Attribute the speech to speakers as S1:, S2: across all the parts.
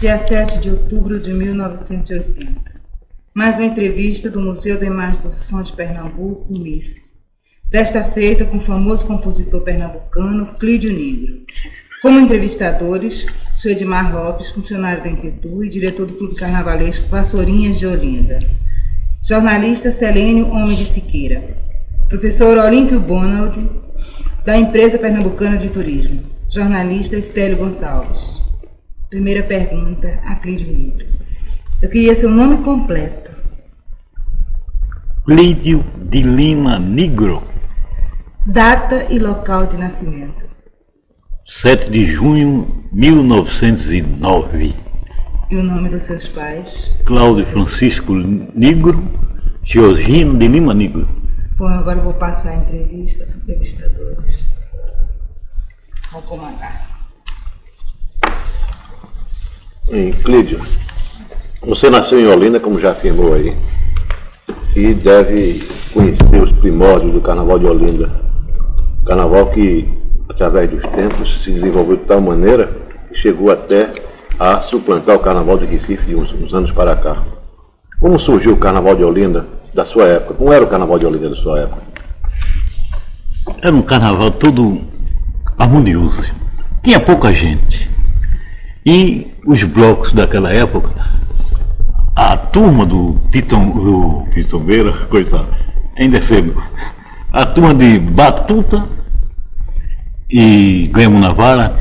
S1: dia 7 de outubro de 1980. Mais uma entrevista do Museu de Imagens do Som de Pernambuco, MIS. Desta feita com o famoso compositor pernambucano Clídio Negro. Como entrevistadores, sou Edmar Lopes, funcionário da Inquietu e diretor do Clube Carnavalesco Vassourinhas de Olinda. Jornalista Selênio Homem de Siqueira. Professor Olímpio Bonald, da Empresa Pernambucana de Turismo. Jornalista Estélio Gonçalves. Primeira pergunta a Clídio Negro. Eu queria seu nome completo.
S2: Clídio de Lima Negro.
S1: Data e local de nascimento.
S2: 7 de junho de 1909.
S1: E o nome dos seus pais?
S2: Cláudio Francisco Negro, Georgino de Lima Negro.
S1: Bom, agora eu vou passar a entrevista aos entrevistadores. Vou comandar.
S3: Em Clídio, você nasceu em Olinda, como já afirmou aí, e deve conhecer os primórdios do Carnaval de Olinda. Carnaval que, através dos tempos, se desenvolveu de tal maneira que chegou até a suplantar o Carnaval de Recife de uns, uns anos para cá. Como surgiu o Carnaval de Olinda da sua época? Como era o Carnaval de Olinda da sua época?
S2: Era um carnaval todo harmonioso. Tinha pouca gente. E os blocos daquela época, a turma do Piton, do Pitombeira, coitado, ainda é cedo, a turma de Batuta e Ganhamos na Vara,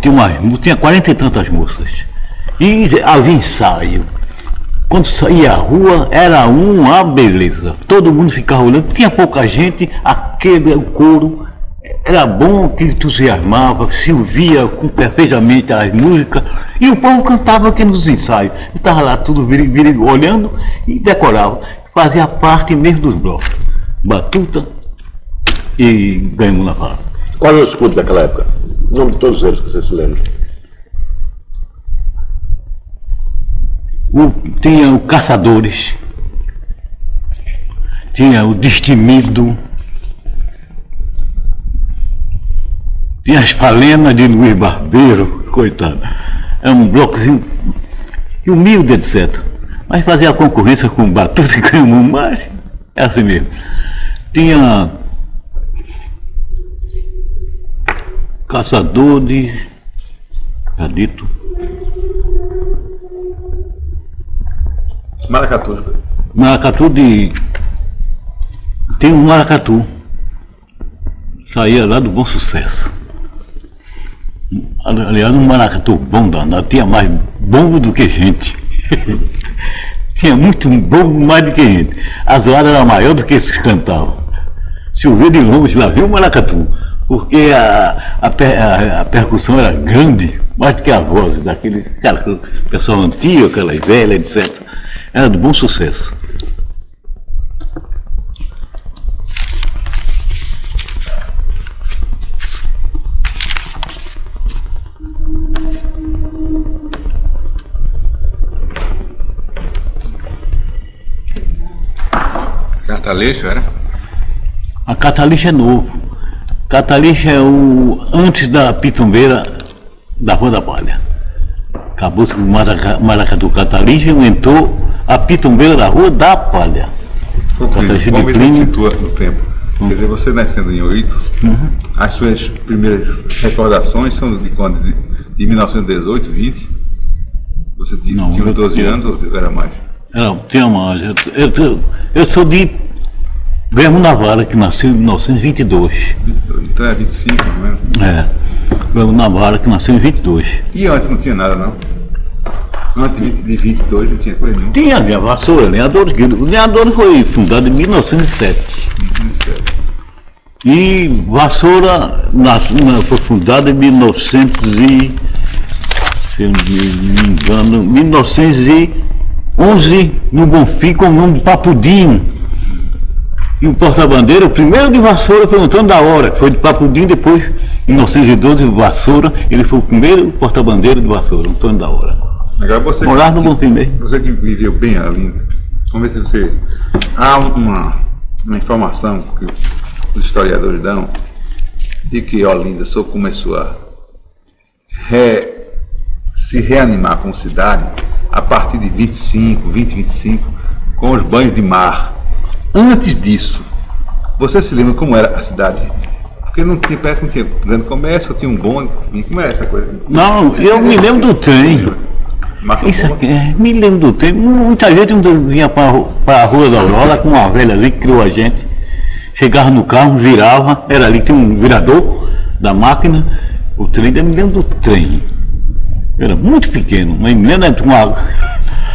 S2: tinha, umas, tinha 40 e tantas moças. E havia ensaio. Quando saía à rua, era uma beleza. Todo mundo ficava olhando, tinha pouca gente, aquele couro era bom que entusiasmava, se ouvia com perfeitamente as músicas e o povo cantava aqui nos ensaios. Eu estava lá tudo viri, viri, olhando e decorava. Fazia parte mesmo dos blocos. Batuta e ganhamos na fala.
S3: Qual era o escudo daquela época? O nome de todos eles que você se lembra.
S2: O, tinha o Caçadores, tinha o Destemido, tinha as Palenas de Luiz Barbeiro, coitado. É um blocozinho humilde, etc. Mas fazia concorrência com o Batuta e mas é assim mesmo. Tinha Caçadores, Cadito.
S3: Maracatu.
S2: Maracatu de. Tem um maracatu. Saía lá do bom sucesso. Aliás, um maracatu bom danado. Tinha mais bombo do que gente. Tinha muito bombo mais do que gente. A zoada era maior do que esses cantavam. Se ouvia de longe, lá viu o maracatu. Porque a, a, a, a percussão era grande, mais do que a voz daquele cara, pessoal antigo, aquela velha, etc. Era de bom sucesso.
S4: Catalixo era?
S2: A Catalixo é novo. Catalixo é o antes da pitombeira da Rua da Palha. Acabou-se com Maracatu Catalixo e entrou a pitombeira da Rua da Palha.
S4: Vamos ver se situa no tempo. Quer dizer, você nascendo em 8,
S2: Uhum.
S4: as suas primeiras recordações são de quando? De, de 1918, 20? Você tinha,
S2: Não,
S4: tinha
S2: eu-
S4: uns 12 anos ou era mais?
S2: Não, tinha mais. Eu, eu, eu sou de Guilherme Navarra, que nasceu em 1922.
S4: Então é 25, não é?
S2: É. Guilherme Navarra, que nasceu em 22.
S4: E antes não tinha nada, não? Antes de 20 de 22 não tinha coisa nenhuma.
S2: Tinha a Vassoura, Lenhadores. O Lenhadores foi fundado em 1907.
S4: 27.
S2: E Vassoura nas- na- foi fundada em 1900 e, se eu me engano, 1911, no Bonfim, com o nome de Papudinho. E o porta-bandeira, o primeiro de Vassoura foi o Antônio da Hora, que foi de Papudinho, depois, em 1912, Vassoura, ele foi o primeiro porta-bandeira de Vassoura, Antônio da Hora.
S4: Agora você.
S2: Morar no Bonfim mesmo.
S4: Você que viveu bem ali, vamos ver se você. Há uma, uma informação que os historiadores dão de que Olinda só começou a se reanimar como cidade a partir de 25, 20, 25, com os banhos de mar. Antes disso, você se lembra como era a cidade? Porque não tinha, parece que não tinha grande comércio, tinha um bonde. Como era essa coisa?
S2: Não, eu me lembro do trem. Isso aqui, é, me lembro do tempo. Muita gente vinha para a Rua da Aurora com uma velha ali que criou a gente. Chegava no carro, virava, era ali, tinha um virador da máquina. O trem, eu me lembro do trem. Era muito pequeno, mas me lembro de uma.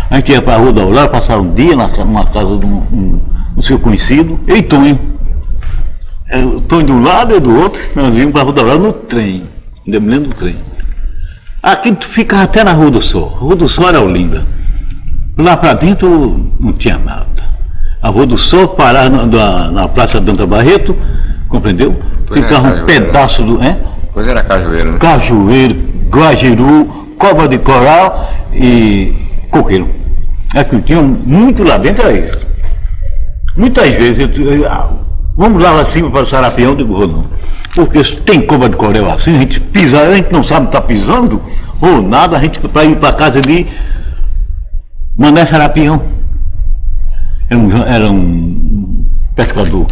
S2: A gente ia para a Rua da Aurora, passar um dia na, numa casa de um, um, um seu conhecido, eu e Tonho. É, o Tonho de um lado e do outro, nós íamos para a Rua da Aurora no trem. Ainda me lembro do trem. Aqui tu ficava até na Rua do Sol. A Rua do Sol era Olinda. Lá para dentro não tinha nada. A Rua do Sol parava na, na, na Praça Danta Barreto, compreendeu?
S5: Pois é,
S2: Ficava um pedaço do. É?
S5: Pois era cajueiro, né?
S2: Cajueiro, Guajiru, Cobra de Coral e Coqueiro. É que tinha muito lá dentro, era isso. Muitas vezes, eu, eu- ah, vamos lá lá cima para o Sarapião, digo, "Vou não. Porque se tem cobra de coral assim, a gente pisa, a gente não sabe estar pisando, ou nada, a gente para ir para casa de Mané Sarapião. Era um, era um pescador.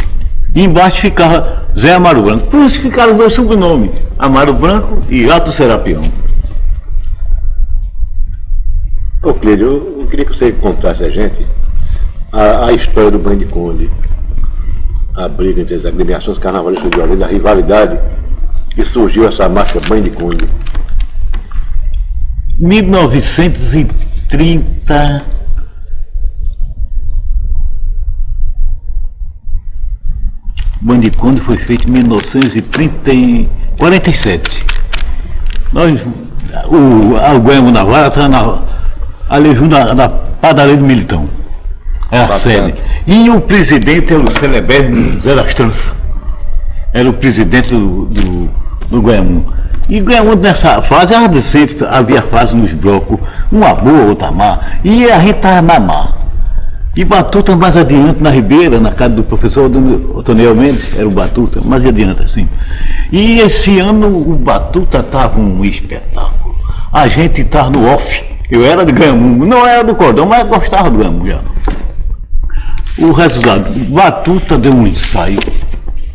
S2: E embaixo ficava Zé Amaro Branco. Por isso ficaram dois sobrenomes, Amaro Branco e Alto Serapião.
S3: Ô Cleide, eu, eu queria que você contasse a gente a, a história do Banho de Conde. A briga entre as agremiações carnavalescas de Olinda, a rivalidade que surgiu essa marca Banho de Conde.
S2: 1930. Bandiconde foi feito em 1947. Nós, o, o Guemo Navarra estava na, ali junto na, na padaria do Militão. Era a
S5: Bacana.
S2: sede. E o presidente era o celebre Zé das Tranças. Era o presidente do, do, do. E Goiamu nessa fase, era sempre, havia fase nos blocos, uma boa, outra má. E a gente estava na má. E Batuta mais adiante na Ribeira, na casa do professor Otoniel Mendes, era o Batuta, mais adiante assim. E esse ano o Batuta estava um espetáculo. A gente estava no off. Eu era de Ganhamu, não era do cordão, mas gostava do Ganhamu já. O resultado, Batuta deu um ensaio.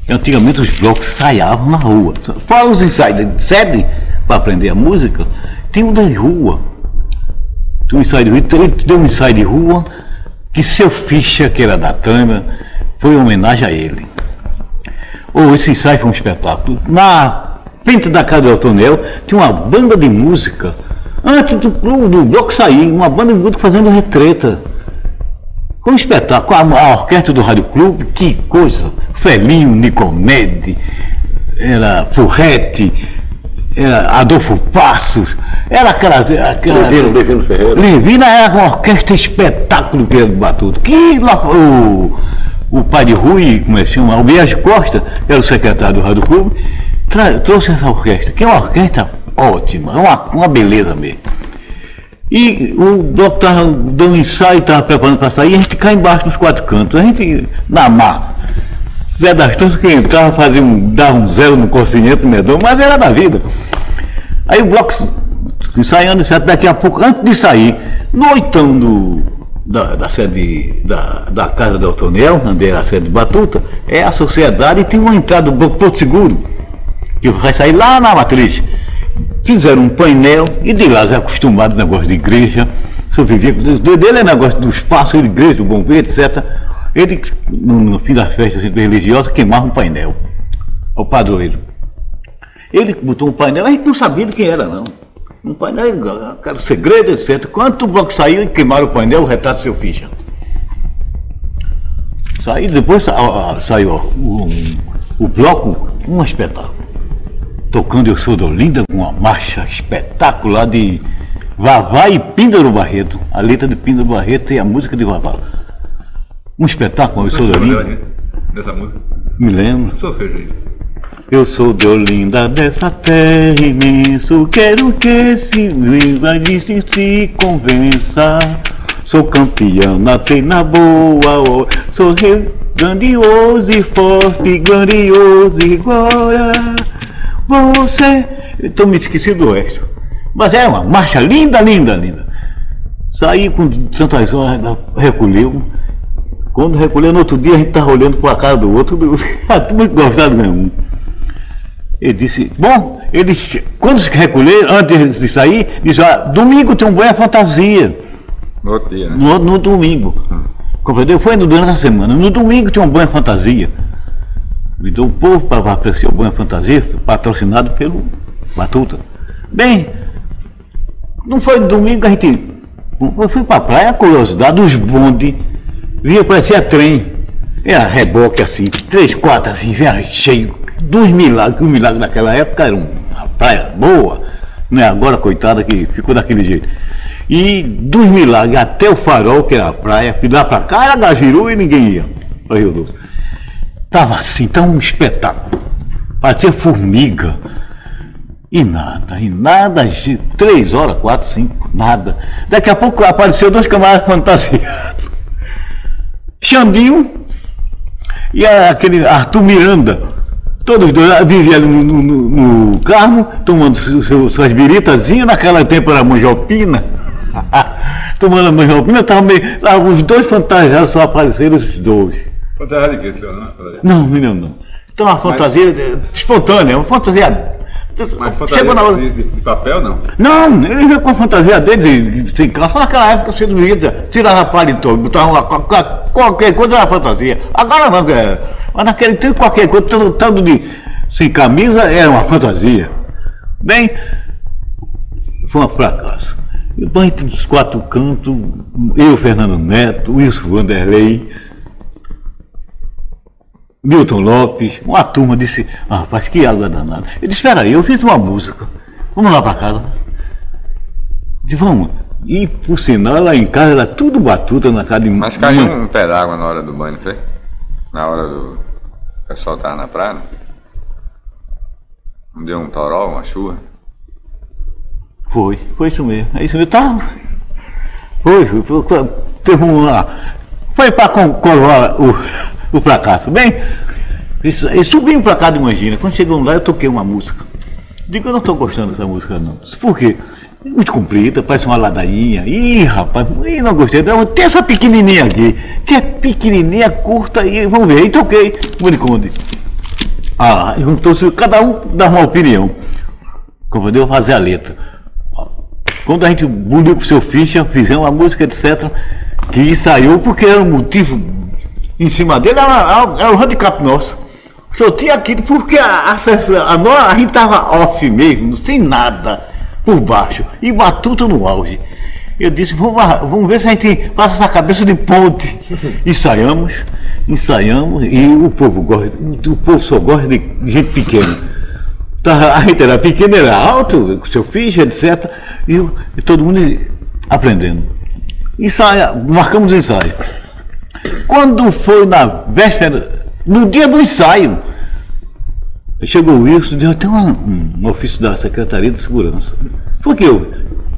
S2: Antigamente os blocos ensaiavam na rua. Fora os ensaios de sede para aprender a música, tem um da rua. Tem um ensaio de rua, ele deu um ensaio de rua que seu ficha, que era da Tânia, foi em homenagem a ele. Oh, esse ensaio foi um espetáculo. Na frente da casa do Eltonel tinha uma banda de música. Antes do, do bloco sair, uma banda de música fazendo retreta. Um espetáculo. A, a orquestra do Rádio Clube, que coisa. Felinho, Nicomede, era Furrete, era Adolfo Passos, era aquela. aquela
S3: Levino, Levino Ferreira.
S2: Livina era uma orquestra espetáculo que do Batuto. Que lá, o, o pai de Rui, como é que chama? Albiage Costa, era o secretário do Rádio Clube, trouxe essa orquestra, que é uma orquestra ótima, é uma, uma beleza mesmo. E o bloco estava dando um ensaio, estava preparando para sair, a gente cá embaixo nos quatro cantos, a gente na mar. Zé das Torres que entrava, fazia um, dava um zero no consciente medão, mas era da vida. Aí o bloco ensaiando, daqui a pouco, antes de sair, no oitão do, da, da sede da, da casa do Altonel, onde era a sede de Batuta, é a sociedade e tem uma entrada do Banco Porto Seguro, que vai sair lá na matriz. Fizeram um painel e de lá já acostumado negócio de igreja, sobrevivia, do dele é negócio do espaço de igreja, do bombeiro, etc. Ele, no, no fim da festa assim, religiosa, queimava um painel ao padroeiro. Ele botou um painel, a gente não sabia de quem era, não. Um painel, cara, segredo, etc. Quando o bloco saiu e queimaram o painel, o retrato seu ficha. Saiu, depois sa- saiu ó, o bloco, um espetáculo. Tocando Eu Sou da Olinda com uma marcha espetacular de Vavá e Píndaro Barreto. A letra de Píndaro Barreto e a música de Vavá. Um espetáculo, Eu Sou da Olinda.
S4: Dessa música.
S2: Me lembro.
S4: Sou aí.
S2: Eu sou de Olinda, dessa terra imenso, quero que esse viva disso se convença. Sou campeão, nasci na boa sou rei grandioso e forte, grandioso e glória. Você. Tô me esqueci do resto. Mas é uma marcha linda, linda, linda. Saí com Santas Horas, recolheu. Quando recolheu, no outro dia a gente estava olhando para a cara do outro, muito gostado mesmo. Ele disse, bom, ele, quando se recolher, antes de sair, disse, ah, domingo tem um boa fantasia.
S4: No outro dia, né?
S2: No, no domingo. Compreendeu? Foi no, durante a semana. No domingo tinha um banho fantasia. Convidou o povo para apreciar o banho fantasia, patrocinado pelo Batuta. Bem, não foi domingo que a gente. Eu fui para a praia, curiosidade, os bondes, via parecia trem. Era reboque assim, três, quatro assim, vinha cheio. Dos milagres, que o milagre naquela época era uma praia boa, não é agora, coitada, que ficou daquele jeito. E dos milagres até o farol, que era a praia, e lá para cá era Gajiru e ninguém ia para Rio Doce. Tava assim, tão espetáculo. Parecia formiga. E nada, e nada, três horas, quatro, cinco, nada. Daqui a pouco apareceu dois camaradas fantasiados. Xandinho e aquele Arthur Miranda. Todos dois viviam no, no, no, carro, tomando suas biritazinhas, naquela tempo era manjopina. tomando a manjopina, tava meio. Os dois fantasiados só apareceram os dois.
S4: Fantasia de quê, senhor? Não,
S2: não menino, não. Então uma fantasia Mas... espontânea, uma fantasia
S4: mas fantasia na hora... de, de, papel, não?
S2: Não, ele veio com a fantasia dele, sem calça. Naquela época você não ia, tirava paletó, botava uma, qualquer coisa era fantasia. Agora não, é, mas naquele tempo qualquer coisa, tanto, tanto de sem camisa, era uma fantasia. Bem, foi um fracasso. E o entre dos quatro cantos, eu, Fernando Neto, Wilson Vanderlei, Milton Lopes, uma turma disse, ah, rapaz, que água danada. Eu disse, espera aí, eu fiz uma música, vamos lá para casa. Disse, vamos. E por sinal, lá em casa era tudo batuta na casa de
S4: Mas caiu um pé d'água na hora do banho, foi? Na hora do. O pessoal tava na praia? Não deu um toró, uma chuva?
S2: Foi, foi isso mesmo. É isso mesmo. Tá. Foi, foi, foi, teve um lá. Foi para coroar o o fracasso. Bem, eles subiram para cá de. Quando chegamos lá, eu toquei uma música. Digo, eu não estou gostando dessa música, não. Por quê? Muito comprida, parece uma ladainha. Ih, rapaz, ih, não gostei. Tem essa pequenininha aqui, que é pequenininha, curta, e vamos ver. Aí toquei, Muriconde. Ah, juntou-se, cada um dá uma opinião. Como eu fazer a letra. Quando a gente buniu com o seu ficha, fizemos a música, etc., que ensaiou porque era um motivo em cima dele era, era um handicap nosso. Só tinha aquilo porque a, a, a, a gente estava off mesmo, sem nada por baixo, e batuta no auge. Eu disse, vamos, vamos ver se a gente passa essa cabeça de ponte. Ensaiamos, ensaiamos, e o povo gosta, o povo só gosta de gente pequena. A gente era pequena, era alto, com seu filho, etc. E, e todo mundo aprendendo. Ensaia, marcamos o ensaio. Quando foi na véspera, no dia do ensaio, chegou o Wilson e disse, tem um, ofício da Secretaria de Segurança. Por quê?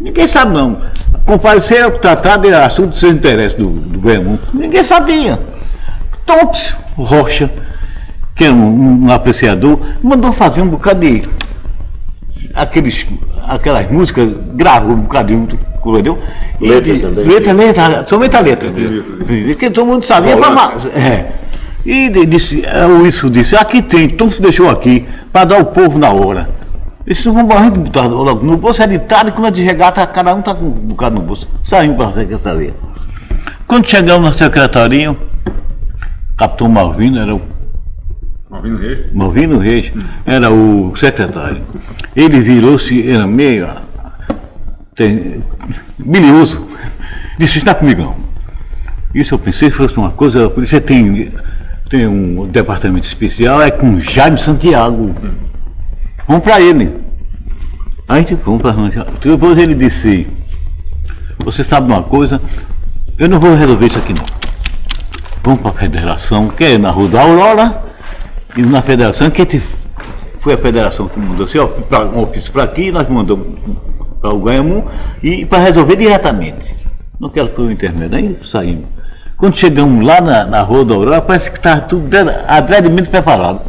S2: Ninguém sabe não. Comparecer tratar de assunto de seu interesse do, do governo. Ninguém sabia. Tops Rocha, que é um, um, apreciador, mandou fazer um bocado de aqueles, aquelas músicas, gravou um bocadinho entendeu?
S3: Letra e, também.
S2: Letra, letra, somente a letra. Que todo mundo sabia. Pra, é. E disse, é, o Wilson disse, aqui tem, então se deixou aqui, para dar o povo na hora. Isso vamos a gente botar logo no bolso, é ditado, quando é de regata, cada um está com um bocado no bolso. Saímos para a secretaria. Quando chegamos na secretaria, Capitão Malvino era o
S4: Malvino Reis?
S2: Malvino Reis era o secretário. Ele virou-se, era meio tem, bilioso, disse, está comigo não. Isso eu pensei se fosse uma coisa, a polícia tem, tem um departamento especial, é com Jaime Santiago. Vamos para ele. A gente vamos para Depois ele disse, você sabe uma coisa, eu não vou resolver isso aqui não. Vamos para a federação, que é na Rua da Aurora, e na federação, que foi a federação que mandou assim, ó, um ofício para aqui, nós mandamos para o Ganhamu e para resolver diretamente. Não quero que o intermédio. Aí saímos. Quando chegamos lá na, na Rua da Aurora, parece que estava tudo adredemente preparado.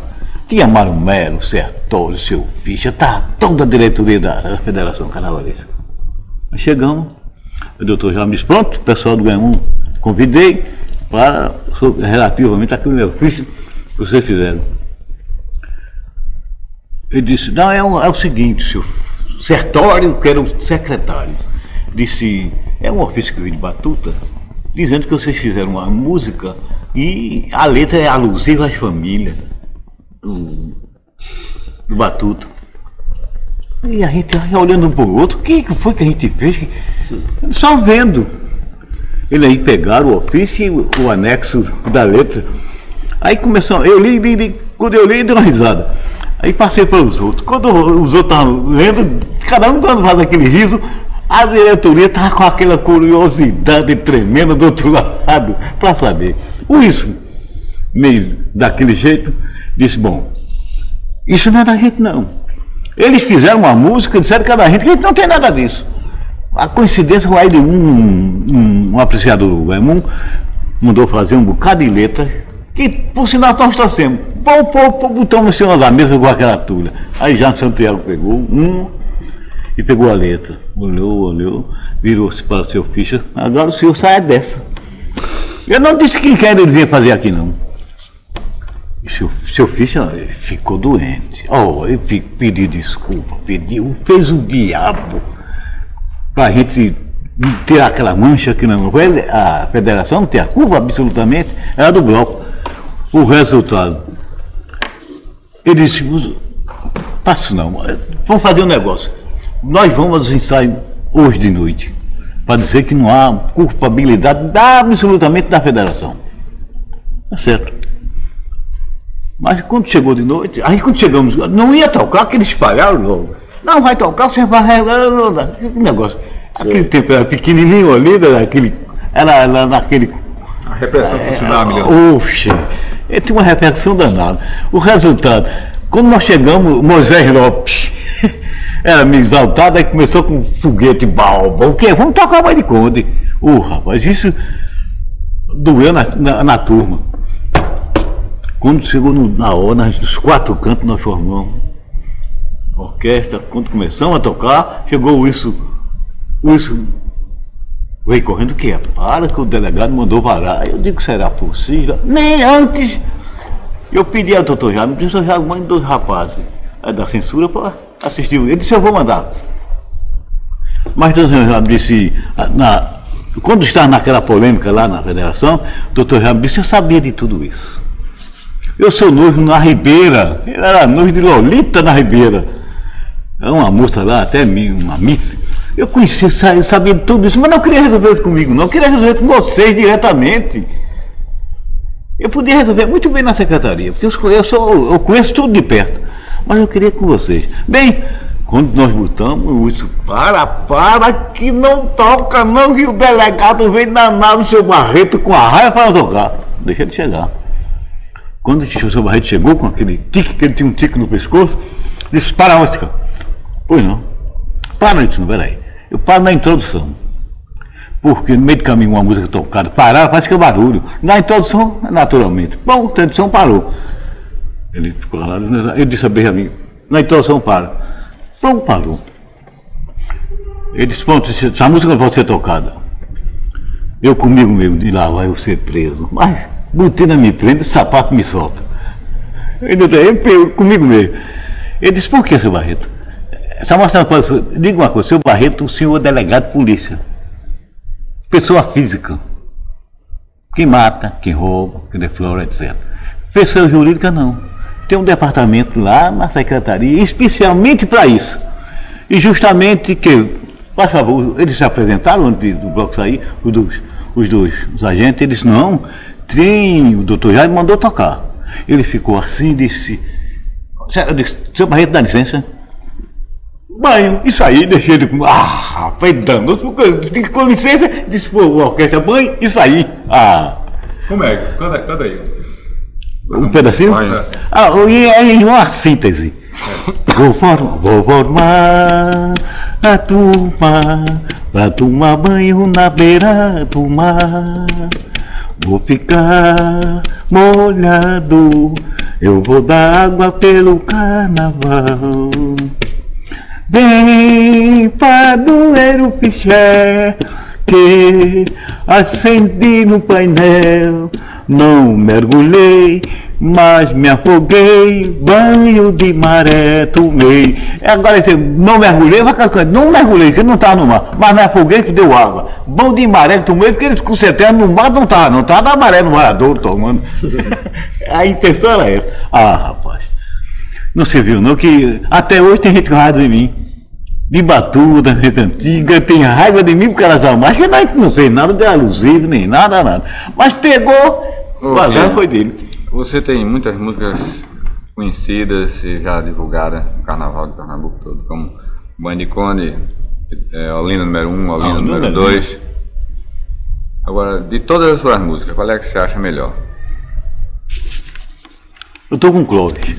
S2: Tinha Mário Melo, Sertório, seu Ficha, tá toda a diretoria da Federação Carnavalesca. Chegamos, o doutor já me disse, pronto, o pessoal do Guemum, convidei para, relativamente àquele ofício que vocês fizeram. Ele disse, não, é, um, é o seguinte, senhor Sertório, que era o secretário, disse, é um ofício que veio de Batuta, dizendo que vocês fizeram uma música e a letra é alusiva às famílias do, do Batuta. E a gente olhando um para o outro, o que foi que a gente fez? Só vendo. Ele aí pegaram o ofício e o, o anexo da letra. Aí começou, eu li, li, li, quando eu li, dei uma risada. Aí passei para os outros. Quando os outros estavam lendo, cada um dando faz aquele riso, a diretoria estava com aquela curiosidade tremenda do outro lado para saber. O isso, meio daquele jeito, disse, bom, isso não é da gente não. Eles fizeram uma música, disseram que é da gente, que a gente não tem nada disso. A coincidência foi de um, um, um apreciador do Raimundo, mandou fazer um bocado de letras, que por sinal nós torcemos. Pô, pô, pô, botamos em cima da mesa com aquela tulha. Aí já Santiago pegou um e pegou a letra. Olhou, olhou, virou-se para o seu ficha. Agora o senhor sai dessa. Eu não disse que quer ele vir fazer aqui não. E seu, seu ficha ficou doente. Oh, ele pediu desculpa, pediu, fez o diabo para a gente tirar aquela mancha que não. A federação não tem a culpa absolutamente, era do bloco. O resultado. Ele disse, passa não, vamos fazer um negócio. Nós vamos ensaiar hoje de noite, para dizer que não há culpabilidade da, absolutamente da federação. Tá certo. Mas quando chegou de noite, aí quando chegamos, não ia tocar, que eles espalharam logo. Não, vai tocar, você vai. Que negócio. Aquele Sim. tempo era pequenininho ali, era aquele. Era, era naquele.
S4: A repressão é, funcionava melhor.
S2: Oxe, ele tinha uma repressão danada. O resultado, quando nós chegamos, Moisés Lopes era meio exaltado, aí começou com foguete balba. O quê? Vamos tocar mais de conde. Ô rapaz, isso doeu na, na, na turma. Quando chegou no, na hora, nos quatro cantos nós formamos orquestra, quando começamos a tocar, chegou isso, isso veio correndo que é? Para que o delegado mandou varar. Eu digo, será possível? Nem antes. Eu pedi ao doutor Jaime, disse, já mãe dos rapazes é da censura para assistir. Ele disse, eu vou mandar. Mas o doutor Jaime disse, na, quando estava naquela polêmica lá na federação, o doutor Jaime disse, eu sabia de tudo isso. Eu sou noivo na Ribeira. Ele era noivo de Lolita na Ribeira. É uma moça lá, até uma miss. Eu conhecia, eu sabia tudo isso, mas não queria resolver comigo, não. Eu queria resolver com vocês diretamente. Eu podia resolver muito bem na secretaria, porque eu, eu, sou, eu conheço tudo de perto. Mas eu queria com vocês. Bem, quando nós botamos isso, para, para, que não toca, não, que o delegado vem danar no seu Barreto com a raia para tocar. Deixa ele chegar. Quando o seu Barreto chegou com aquele tique, que ele tinha um tique no pescoço, disse, para, ótica. Pois não. Para isso, não, peraí. Eu paro na introdução. Porque no meio do caminho uma música tocada, parar, faz que é barulho. Na introdução, naturalmente. Bom, a introdução parou. Ele ficou lá, ele disse a Benjamin, na introdução para. Bom, parou. Ele disse, pronto, essa música não pode ser tocada. Eu comigo mesmo, de lá vai eu ser preso. Mas, botina me prende, sapato me solta. Ele, ele comigo mesmo. Ele disse, por que, seu Barreto? Essa mostrando diga uma coisa, seu Barreto, o senhor é delegado de polícia. Pessoa física. Que mata, que rouba, que deflora, etc. Pessoa jurídica não. Tem um departamento lá na secretaria, especialmente para isso. E justamente que, por favor, eles se apresentaram antes do bloco sair, os dois, os dois os agentes, eles não, tem, o doutor Jair mandou tocar. Ele ficou assim disse, eu disse, seu Barreto dá licença? Banho. Isso aí, deixei ele com. Ah, foi danoso, com licença, disse pô, a orquestra banho, isso aí. Ah.
S4: Como é? Canta, canta aí.
S2: Um pedacinho? Banho. Ah, e é uma síntese. É. Vou, formar, vou formar a turma pra tomar banho na beira do mar. Vou ficar molhado Eu vou dar água pelo carnaval. Vem, padroeiro piché, que acendi no painel. Não mergulhei, mas me afoguei, banho de maré tomei. Agora você não mergulhei, vai cantando, não mergulhei, que não estava no mar, mas me afoguei que deu água. Banho de maré tomei, porque eles com certeza no mar não estava, não estava na maré no marador tomando. A intenção era essa. Ah, rapaz. Não se viu não que até hoje tem gente com raiva de mim. De batuda, gente antiga, tem raiva de mim porque elas amam. Acho que nós não fez nada de alusivo, nem nada, nada. Mas pegou, o azar foi dele.
S5: Você tem muitas músicas conhecidas e já divulgadas no Carnaval de Pernambuco todo, como Bandicone, é, Olinda número 1, um, Olinda
S2: Ah,
S5: número
S2: número
S5: 2. Agora, de todas as suas músicas, qual é que você acha melhor?
S2: Eu tô com o Clóvis.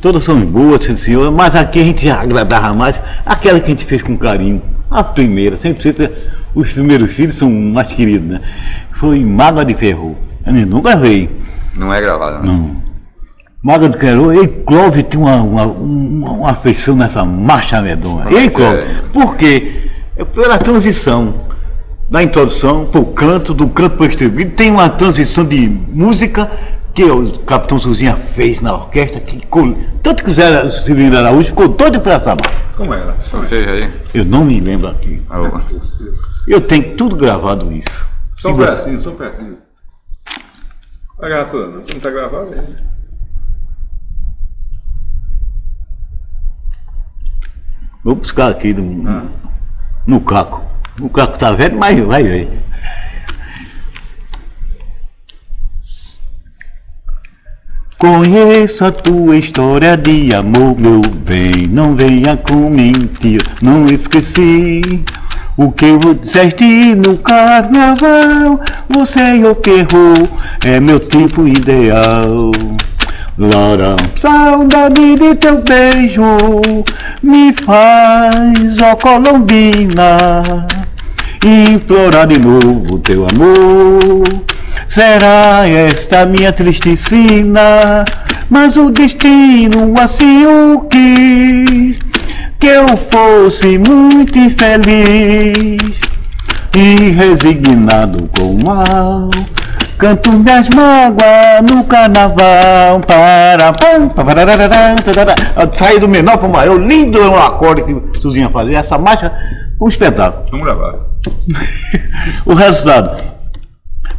S2: Todas são boas, sim, senhor, mas aqui a gente agradava mais aquela que a gente fez com carinho. A primeira, sempre, sempre os primeiros filhos são mais queridos, né? Foi Mágoa de Ferro. Eu nunca veio.
S5: Não é gravada, né?
S2: Não. Mágoa de Ferro, e Clóvis tem uma, uma, uma, uma afeição nessa marcha medonha.
S5: Como é que
S2: Clóvis,
S5: é?
S2: por quê? É pela transição da introdução para o canto, do canto para o estribilho, tem uma transição de música que o Capitão Suzinha fez na orquestra, que tanto que o Zé Severino Araújo ficou doido para marcha.
S4: Como era?
S5: Só seja aí.
S2: Eu não me lembro aqui.
S5: Ah,
S2: Eu tenho tudo gravado isso.
S4: Só um
S2: você-
S4: pedacinho, só um pedacinho. Vai gravar toda, não? Não tá gravado aí.
S2: Vou buscar aqui no,
S4: Ah.
S2: no caco. O caco tá velho, mas vai ver. Conheço a tua história de amor, meu bem. Não venha com mentira, não esqueci. O que eu disseste no carnaval, você o que errou, é meu tipo ideal. Lara, saudade de teu beijo me faz, ó Colombina, implorar de novo teu amor. Será esta minha triste sina, mas o destino assim o quis, que eu fosse muito infeliz e resignado com o mal. Canto minhas mágoas no carnaval. Para. Saí do menor para o maior. Lindo é um acorde que Suzinha fazia. Essa marcha, um espetáculo.
S4: Vamos gravar.
S2: O resultado.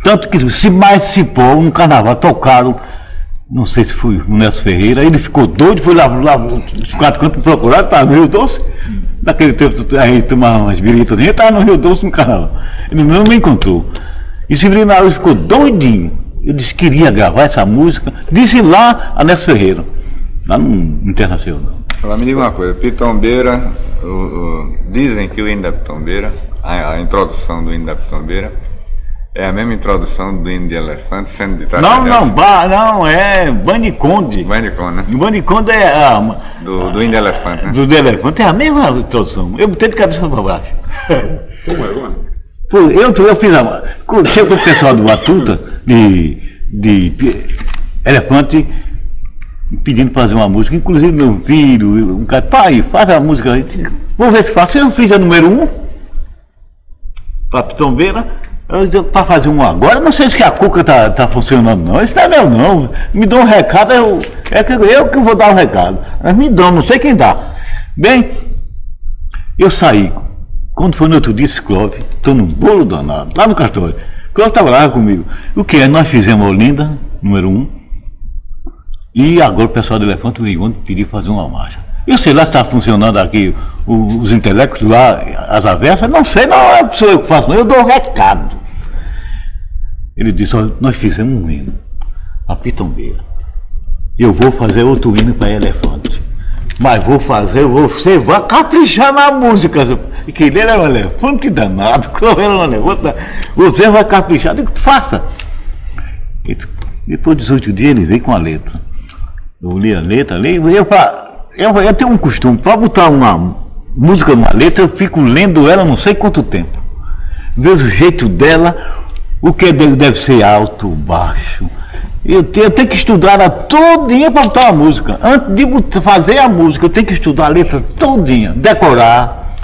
S2: Tanto que se pôr no carnaval, tocaram, não sei se foi o Nelson Ferreira, ele ficou doido, foi lá, lá os quatro cantos procurar, estava no Rio Doce. Naquele tempo a gente tomava umas biritas, a gente estava no Rio Doce no carnaval. Ele não me encontrou. E Severino Araújo ficou doidinho. Eu disse que queria gravar essa música. Disse lá a Nelson Ferreira, lá no Internacional.
S5: Agora me diga uma coisa, Pitombeira, o- o- dizem que o hino da Pitombeira, a, a introdução do hino da Pitombeira, é a mesma introdução do hino de elefante, sendo de trás
S2: Não, não, ba, não, é Bandiconde.
S5: Bandicon, né?
S2: Bandiconde é a,
S5: Do, do hino de elefante, né?
S2: do do elefante é a mesma introdução. Eu botei de cabeça para baixo.
S4: Como é, como é?
S2: Eu, eu fiz a. com- Chegou o pessoal do Batuta, de, de elefante, pedindo para fazer uma música. Inclusive meu filho, um cara, pai, faz a música. Vou ver se faço. Eu fiz a número um, para Pitombeira, para fazer um agora. Não sei se a cuca tá, tá funcionando, não. Isso não é meu, não. Me dá um recado, eu, é que eu que vou dar o recado. Mas me dão, não sei quem dá. Bem, eu saí. Quando foi no outro dia, esse Clóvis, estou num bolo danado, lá no cartório. Clóvis estava lá comigo. O que é? Nós fizemos a Olinda, número um, e agora o pessoal do Elefante ligou e pediu fazer uma marcha. Eu sei lá se está funcionando aqui os intelectos lá, as avessas, não sei, não é sou eu que faço, não, eu dou recado. Ele disse, olha, nós fizemos um hino, a pitombeira. Eu vou fazer outro hino para elefante. Mas vou fazer, você vai caprichar na música. E que ele era um elefante danado, era um elefante. Você vai caprichar, eu digo, faça. E depois de 18 dias ele veio com a letra. Eu li a letra, li, eu, fa- eu, eu tenho um costume, para botar uma música numa letra, eu fico lendo ela não sei quanto tempo. Vejo o jeito dela, o que deve, ser alto, baixo, Eu tenho, eu tenho que estudar ela todinha para botar a música. Antes de fazer a música, eu tenho que estudar a letra todinha, decorar.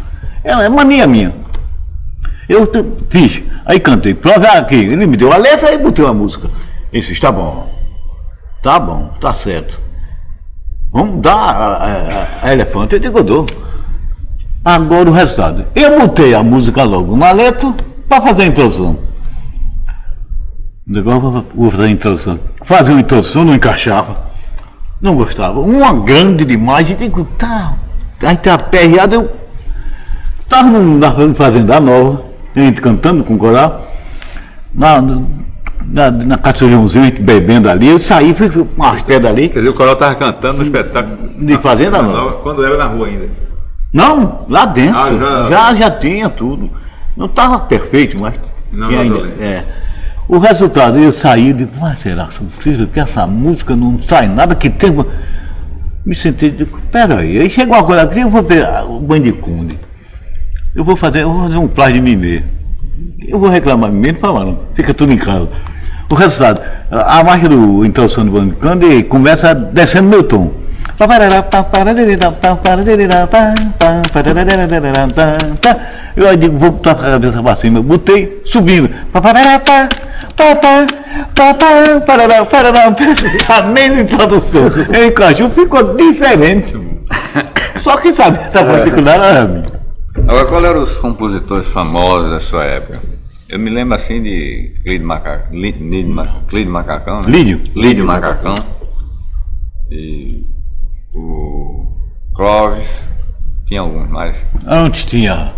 S2: É, é mania minha. Eu fiz, aí cantei, prova aqui. Ele me deu a letra e botei a música. Ele disse, tá bom, tá bom, tá certo. Vamos dar a, a- a elefante, eu digo, eu dou. Agora o resultado. Eu botei a música logo na letra para fazer a introdução. Agora vou fazer a introdução. Fazer uma introdução, não encaixava. Não gostava. Uma grande demais, e digo, tá. Aí tá aperreado, eu estava na fazenda nova, a gente cantando com coral, na, na, na caçulhãozinha, a gente bebendo ali, eu saí, fui com umas pedras ali,
S4: Quer dizer, o coral estava cantando no espetáculo.
S2: De Fazenda Nova.
S4: Quando era na rua ainda.
S2: Não, lá dentro.
S4: Ah,
S2: já...
S4: já-
S2: já tinha tudo. Não estava perfeito, mas.
S4: Não,
S2: ainda,
S4: não
S2: é. O resultado, eu saí e digo, mas será filho, que essa música não sai nada que tem. Me sentei e digo, peraí. Aí chegou agora aqui, eu vou ver ah, o Bandicunde. Eu vou fazer, eu vou fazer um plágio de mim mesmo. Eu vou reclamar mim mesmo, falar, não. Fica tudo em casa. O resultado, a marcha do introdução do Bandicunde começa descendo meu tom. Eu digo, vou botar a cabeça para cima. Botei, subindo. A mesma introdução. Eu encaixou, ficou diferente. Só quem sabe essa particular era a minha.
S5: Agora, qual eram os compositores famosos da sua época? Eu me lembro assim de Clídio Macacão, Clídio Macacão, né?
S2: Lídio.
S5: Lídio Macacão. E o Clóvis, tinha alguns mais.
S2: Antes tinha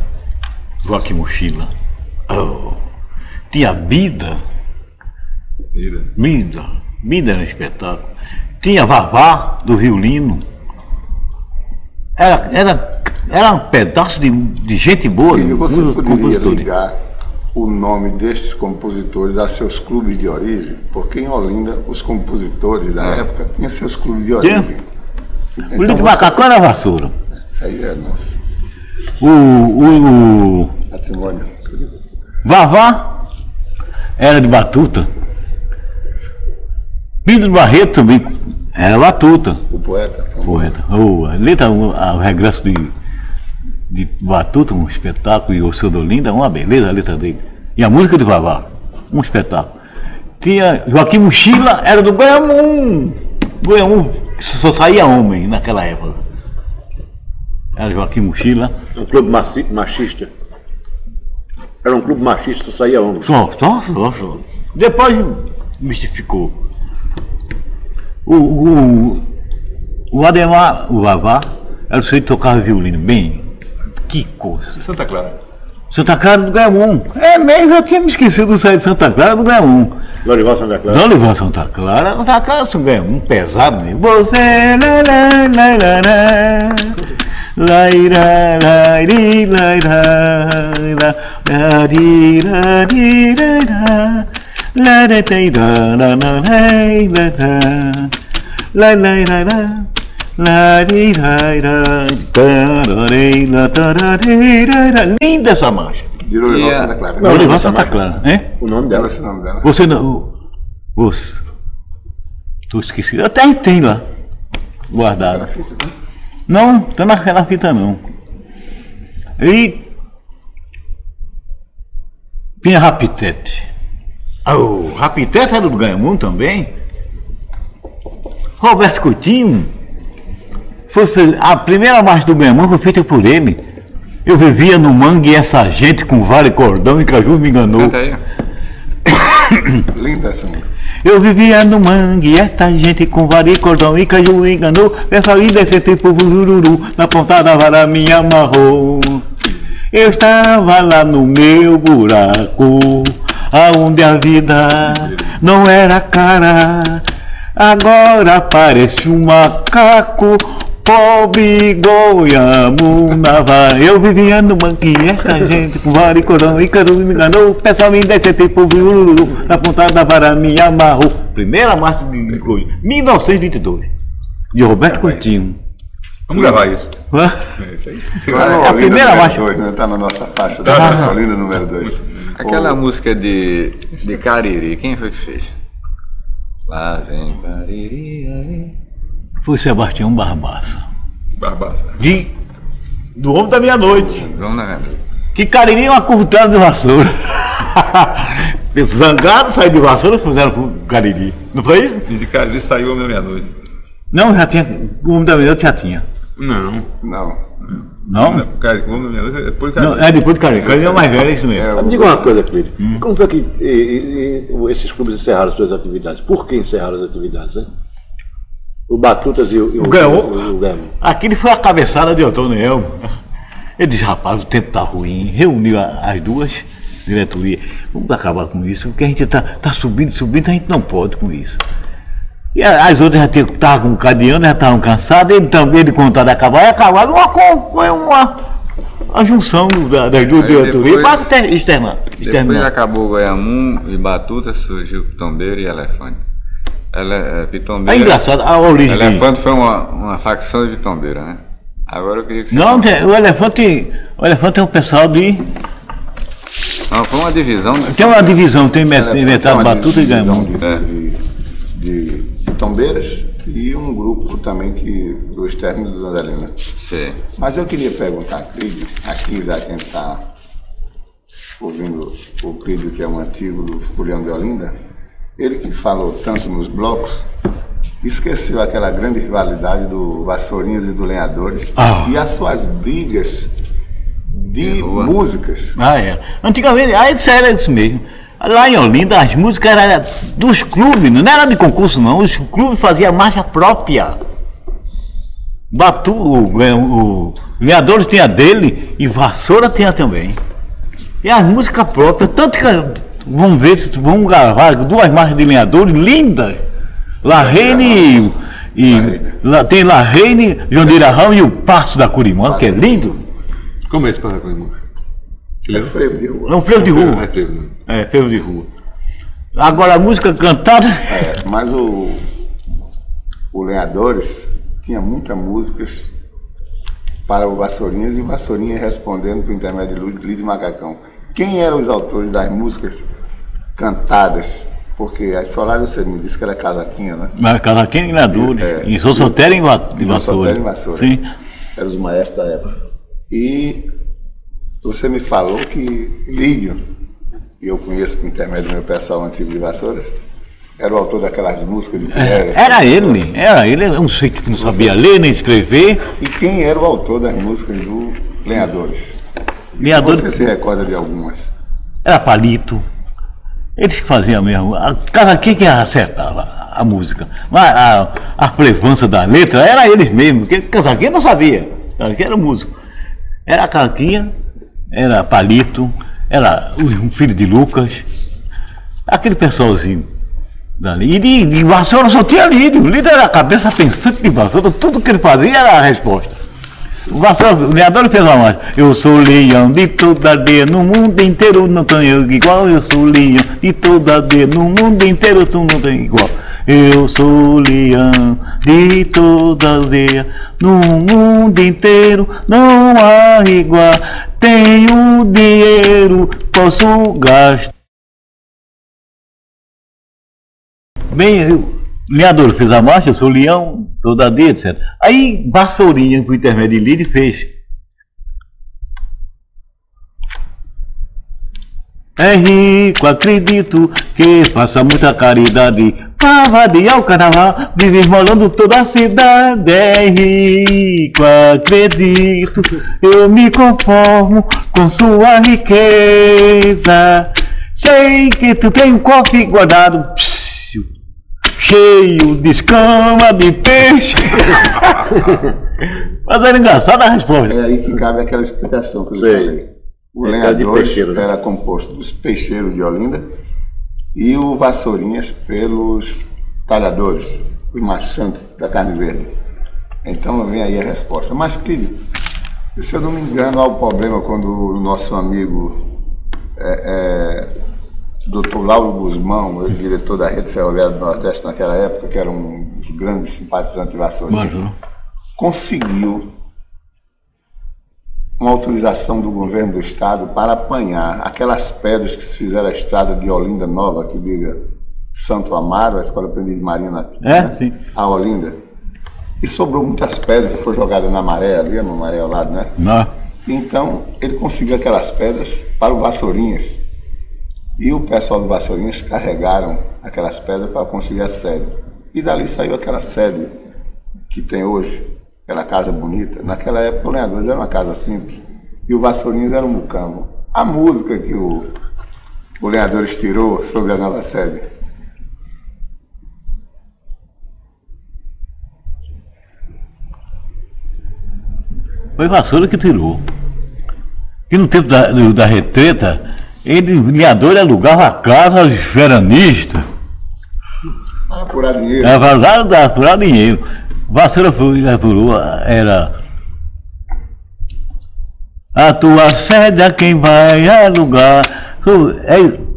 S2: Joaquim Mochila. Oh. Tinha Bida.
S4: Vida.
S2: Bida. Bida era um espetáculo. Tinha Vavá, do violino. Era, era, era um pedaço de, de gente boa.
S6: E você poderia ligar o nome destes compositores a seus clubes de origem? Porque em Olinda, os compositores da
S5: É.
S6: época tinham seus clubes de origem. Então,
S2: O Lídio Macacão era vassoura.
S6: Isso aí é nosso
S2: O, o, o
S6: patrimônio.
S2: Vavá era de Batuta. Pedro Barreto também era Batuta.
S6: O poeta.
S2: Poeta. O, a letra, o, a- o regresso de, de Batuta, um espetáculo, e o seu Dolinda, uma beleza a letra dele. E a música de Vavá, um espetáculo. Tinha Joaquim Mochila, era do Goiamum. Goiamum, só saía homem naquela época. Era Joaquim Mochila.
S3: Um clube machista. Era um clube machista, só saía homem.
S2: Só, só, só, só. Depois mistificou. O, o, o Ademar, o Vavá, era o sujeito que tocava violino bem. Que coisa.
S4: Santa Clara.
S2: Santa Clara do Ganhamon. É mesmo, eu tinha me esquecido do sair de Santa Clara do Ganhamon.
S3: Lorival Santa Clara.
S2: A Santa Clara, Santa Clara São Ganhamon, pesado mesmo. Você, lá, lá, lá, lá, lá. Laira, lairi, laira, la, lari, lari, laira, lara, teira, la, la, Linda essa marcha.
S6: De Lorival
S5: a-
S6: Santa Clara.
S2: Não,
S3: essa
S2: Santa. Clara, hein?
S3: O nome dela.
S6: esse nome dela.
S2: Você não. Você. Tô esquecido. Até tem lá. Guardado. Não, tá naquela fita não. E. Pinha Rapitete. Ah, o Rapitete era do Ganhamum também. Roberto Coutinho. Foi, a primeira marcha do Ganhamum foi feita por ele. Eu vivia no mangue e essa gente com vara e cordão e caju me enganou.
S5: Canta aí.
S6: Linda essa música.
S2: Eu vivia no mangue, esta gente com vara e cordão e caju me enganou. Essa vida esse tempo jururu, na ponta da vara me amarrou. Eu estava lá no meu buraco, aonde a vida não era cara. Agora parece um macaco, pobre goiamunava. Eu vivia no mangue, essa gente com vara e e caju me enganou. Pessoal me desse tempo jururu, na ponta da vara me amarrou. Primeira marcha de coisa, 1922, de Roberto Coutinho.
S4: Vamos gravar isso.
S2: Hã?
S4: É isso aí.
S6: Tá no
S2: a primeira marcha.
S6: dois, né? Tá na nossa faixa da
S2: Tá.
S6: faixa Olinda número 2.
S5: Aquela música de, de Cariri, quem foi que fez? Lá vem Cariri, ali.
S2: Foi Sebastião Barbaça.
S4: Barbaça.
S2: De, do Homem da Meia-Noite.
S5: Vamos na minha
S2: Que Cariri é uma curtada de vassoura. Zangado saiu de vassoura e fizeram pro Cariri. Não foi isso?
S4: E de Cariri saiu Homem da Meia-Noite.
S2: Não, já tinha. O Homem da Meia-Noite já tinha.
S4: Não.
S6: Não.
S2: Não?
S4: Cari- Homem da Meia-Noite é depois de
S2: Não,
S4: Cariri.
S2: é depois do Cariri. Cariri é o mais velho, é isso mesmo.
S6: É,
S3: Me diga uma coisa, Clídio. Como foi que e- e- e esses clubes encerraram suas atividades? Por que encerraram as atividades, hein? O Batutas e o, e o,
S2: O Guelmo.
S3: o- o Guelmo.
S2: Aquele foi a cabeçada de Antônio Elmo. Ele disse, rapaz, o tempo tá ruim. Reuniu a- as duas diretorias. Vamos acabar com isso, porque a gente tá, tá subindo, subindo, a gente não pode com isso. E a- as outras já estavam com cadeando, já estavam cansadas, ele também de contar de acabar, e acabaram uma, com- foi uma, a junção da- das duas diretorias para externar.
S5: Depois acabou o Goiamum e Batuta, surgiu Pitombeiro e Elefante. Ele, é,
S2: É
S5: Pitombeiro.
S2: engraçado, a origem.
S5: Elefante foi uma, uma facção de Pitombeira, né? Agora eu queria que você.
S2: Não, tem- o elefante, o elefante é um pessoal de.
S5: Não, foi uma divisão. de-
S2: Tem uma divisão, tem
S6: Ela
S2: met- inventado
S6: uma
S2: batuta e
S6: divisão
S2: ganhou.
S6: de,
S5: É.
S6: de, de, de tombeiras e um grupo também que, do externo do Zandelina.
S5: Sim.
S6: Mas eu queria perguntar a aqui já quem está ouvindo o Clídio, que é um antigo do Julião de Olinda, ele que falou tanto nos blocos, esqueceu aquela grande rivalidade do Vassourinhas e do Lenhadores
S2: Ah.
S6: e as suas brigas de músicas.
S2: Ah, é. Antigamente, aí isso era isso mesmo. Lá em Olinda, as músicas eram dos clubes, não era de concurso não, os clubes faziam marcha própria. Batu, o, é, o Veadores tinha dele e Vassoura tinha também. E as músicas próprias, tanto que vamos ver se vamos gravar duas marchas de lenhadores lindas. La Reine e, e lá, tem La Reine, João de Irarrão e o Passo da Curimã, que é lindo.
S4: Como é esse para irmão?
S6: É frevo de rua.
S2: É um freio de
S4: Não
S2: rua.
S4: é frevo, não.
S2: É, freio de rua. Agora a música cantada.
S6: É, mas o, o Lenhadores tinha muitas músicas para o Vassourinhas e o Vassourinha respondendo por intermédio de Lídio Macacão. Quem eram os autores das músicas cantadas? Porque a Solar você me disse que era Casaquinha, né?
S2: Mas Cavaquinho e Nadores.
S6: É.
S2: Em Sou Solteiro em, Va- em
S6: Sou
S2: Vassoura.
S6: Vassoura.
S2: Sim.
S6: Eram os maestros da época. E você me falou que Lídio, e eu conheço por intermédio do meu pessoal antigo de Vassouras, era o autor daquelas músicas de Pierre.
S2: É, Era ele, era ele, eu não sei que não sabia ler nem escrever.
S6: E quem era o autor das músicas do Lenhadores?
S2: Lenhadores-
S6: Você se recorda de algumas?
S2: Era palito. Eles que faziam mesmo. A Cavaquinho que acertava a música. Mas a, a prevança da letra era eles mesmos, porque Casaquinha não sabia. Casaquinha era músico. Era Casaquinha, era Palito, era o o filho de Lucas, aquele pessoalzinho dali. E de, de vassoura só tinha líder. O líder era a cabeça pensante de vassoura, tudo que ele fazia era a resposta. O Leandro fez uma marcha. Eu sou leão de toda aldeia, no mundo inteiro não tenho igual. Eu sou leão de toda aldeia, no mundo inteiro tu não tem igual. Eu sou leão de toda aldeia, no mundo inteiro não há igual. Tenho dinheiro, posso gastar. Bem, eu, Leandro fez a marcha, eu sou leão, sou da D, etc. Aí Vassourinha, por intermédio de Lírio, fez. É rico, acredito que faça muita caridade. Pra vadiar o carnaval, vive esmolando toda a cidade. É rico, acredito, eu me conformo com sua riqueza. Sei que tu tem um cofre guardado. Psiu, cheio de escama de peixe. Mas era engraçada a resposta.
S6: É aí que cabe aquela explicação que eu
S3: Sei.
S6: falei. O
S3: É,
S6: Lenhadores
S3: né?
S6: era composto dos peixeiros de Olinda e o Vassourinhas pelos talhadores, os marchantes da carne verde. Então vem aí a resposta. Mas, Clídio, se eu não me engano, há o problema quando o nosso amigo é, é, Dr. Lauro Guzmão, o diretor da Rede Ferroviária do Nordeste naquela época, que era um dos grandes simpatizantes
S2: Mas,
S6: conseguiu uma autorização do governo do estado para apanhar aquelas pedras que se fizeram a estrada de Olinda Nova, que liga Santo Amaro, a Escola Aprendiz de Marina,
S2: É, sim.
S6: a Olinda. E sobrou muitas pedras que foram jogadas na maré ali, no maré ao lado, né?
S2: Não.
S6: Então, ele conseguiu aquelas pedras para o Vassourinhas. E o pessoal do Vassourinhas carregaram aquelas pedras para construir a sede. E dali saiu aquela sede que tem hoje, aquela casa bonita. Naquela época, o Lenhadores era uma casa simples e o Vassourinhas era um mucambo. A música que o, o Lenhadores tirou sobre a nova sede.
S2: Foi Vassoura que tirou. Que no tempo da, da retreta, ele, Linhador, alugava a casa aos veranistas.
S6: Para apurar dinheiro.
S2: Da apurar dinheiro. Vassoura foi, apurou, era. A tua sede a quem vai alugar. É-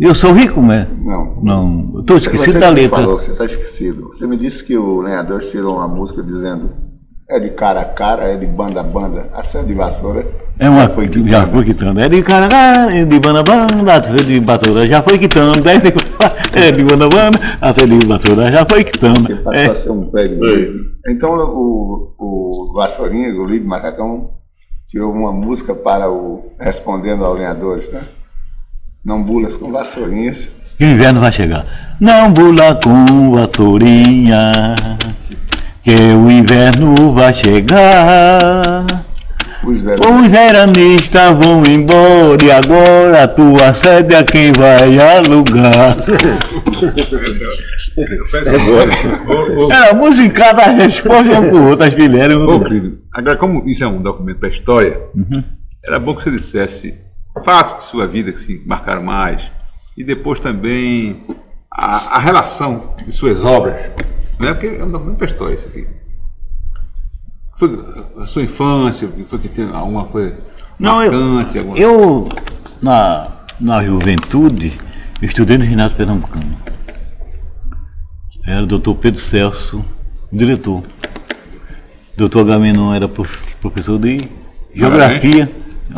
S2: eu sou rico, né?
S6: Não.
S2: Não, estou
S6: Você
S2: esquecido
S6: que
S2: da letra.
S6: Falou, você está esquecido. Você me disse que o Lenhador tirou uma música dizendo é de cara a cara, é de banda a banda. A sede de vassoura
S2: É uma
S6: foi
S2: já
S6: quitanda.
S2: foi quitando. É de cara, é de banda banda, a sede de vassoura já foi quitando. Deve É de banda banda, a sede de vassoura já foi quitando.
S6: que passou
S2: É,
S6: a ser um bonito. Então o, o Vassourinhas, o líder Macacão, tirou uma música para o Respondendo ao Lenhadores, né? Não bulas com Vassourinhas.
S2: que o inverno vai chegar. Não bula com vassourinha, que o inverno vai chegar.
S6: Os
S2: veranistas vão embora e agora a tua sede é quem vai alugar. Era musicada a resposta um pro outro, as fileiras.
S4: Ô, querido, agora, como isso é um documento para a história, era bom que você dissesse fatos de sua vida que se marcaram mais e depois também a, a relação de suas obras, né? porque é um documento para a história isso aqui. Foi a sua infância, foi que tem alguma coisa
S2: Não, eu,
S4: marcante? alguma...
S2: eu na, na juventude, eu estudei no ginásio pernambucano. Era o doutor Pedro Celso, o diretor. Doutor Agamenon era prof- professor de geografia.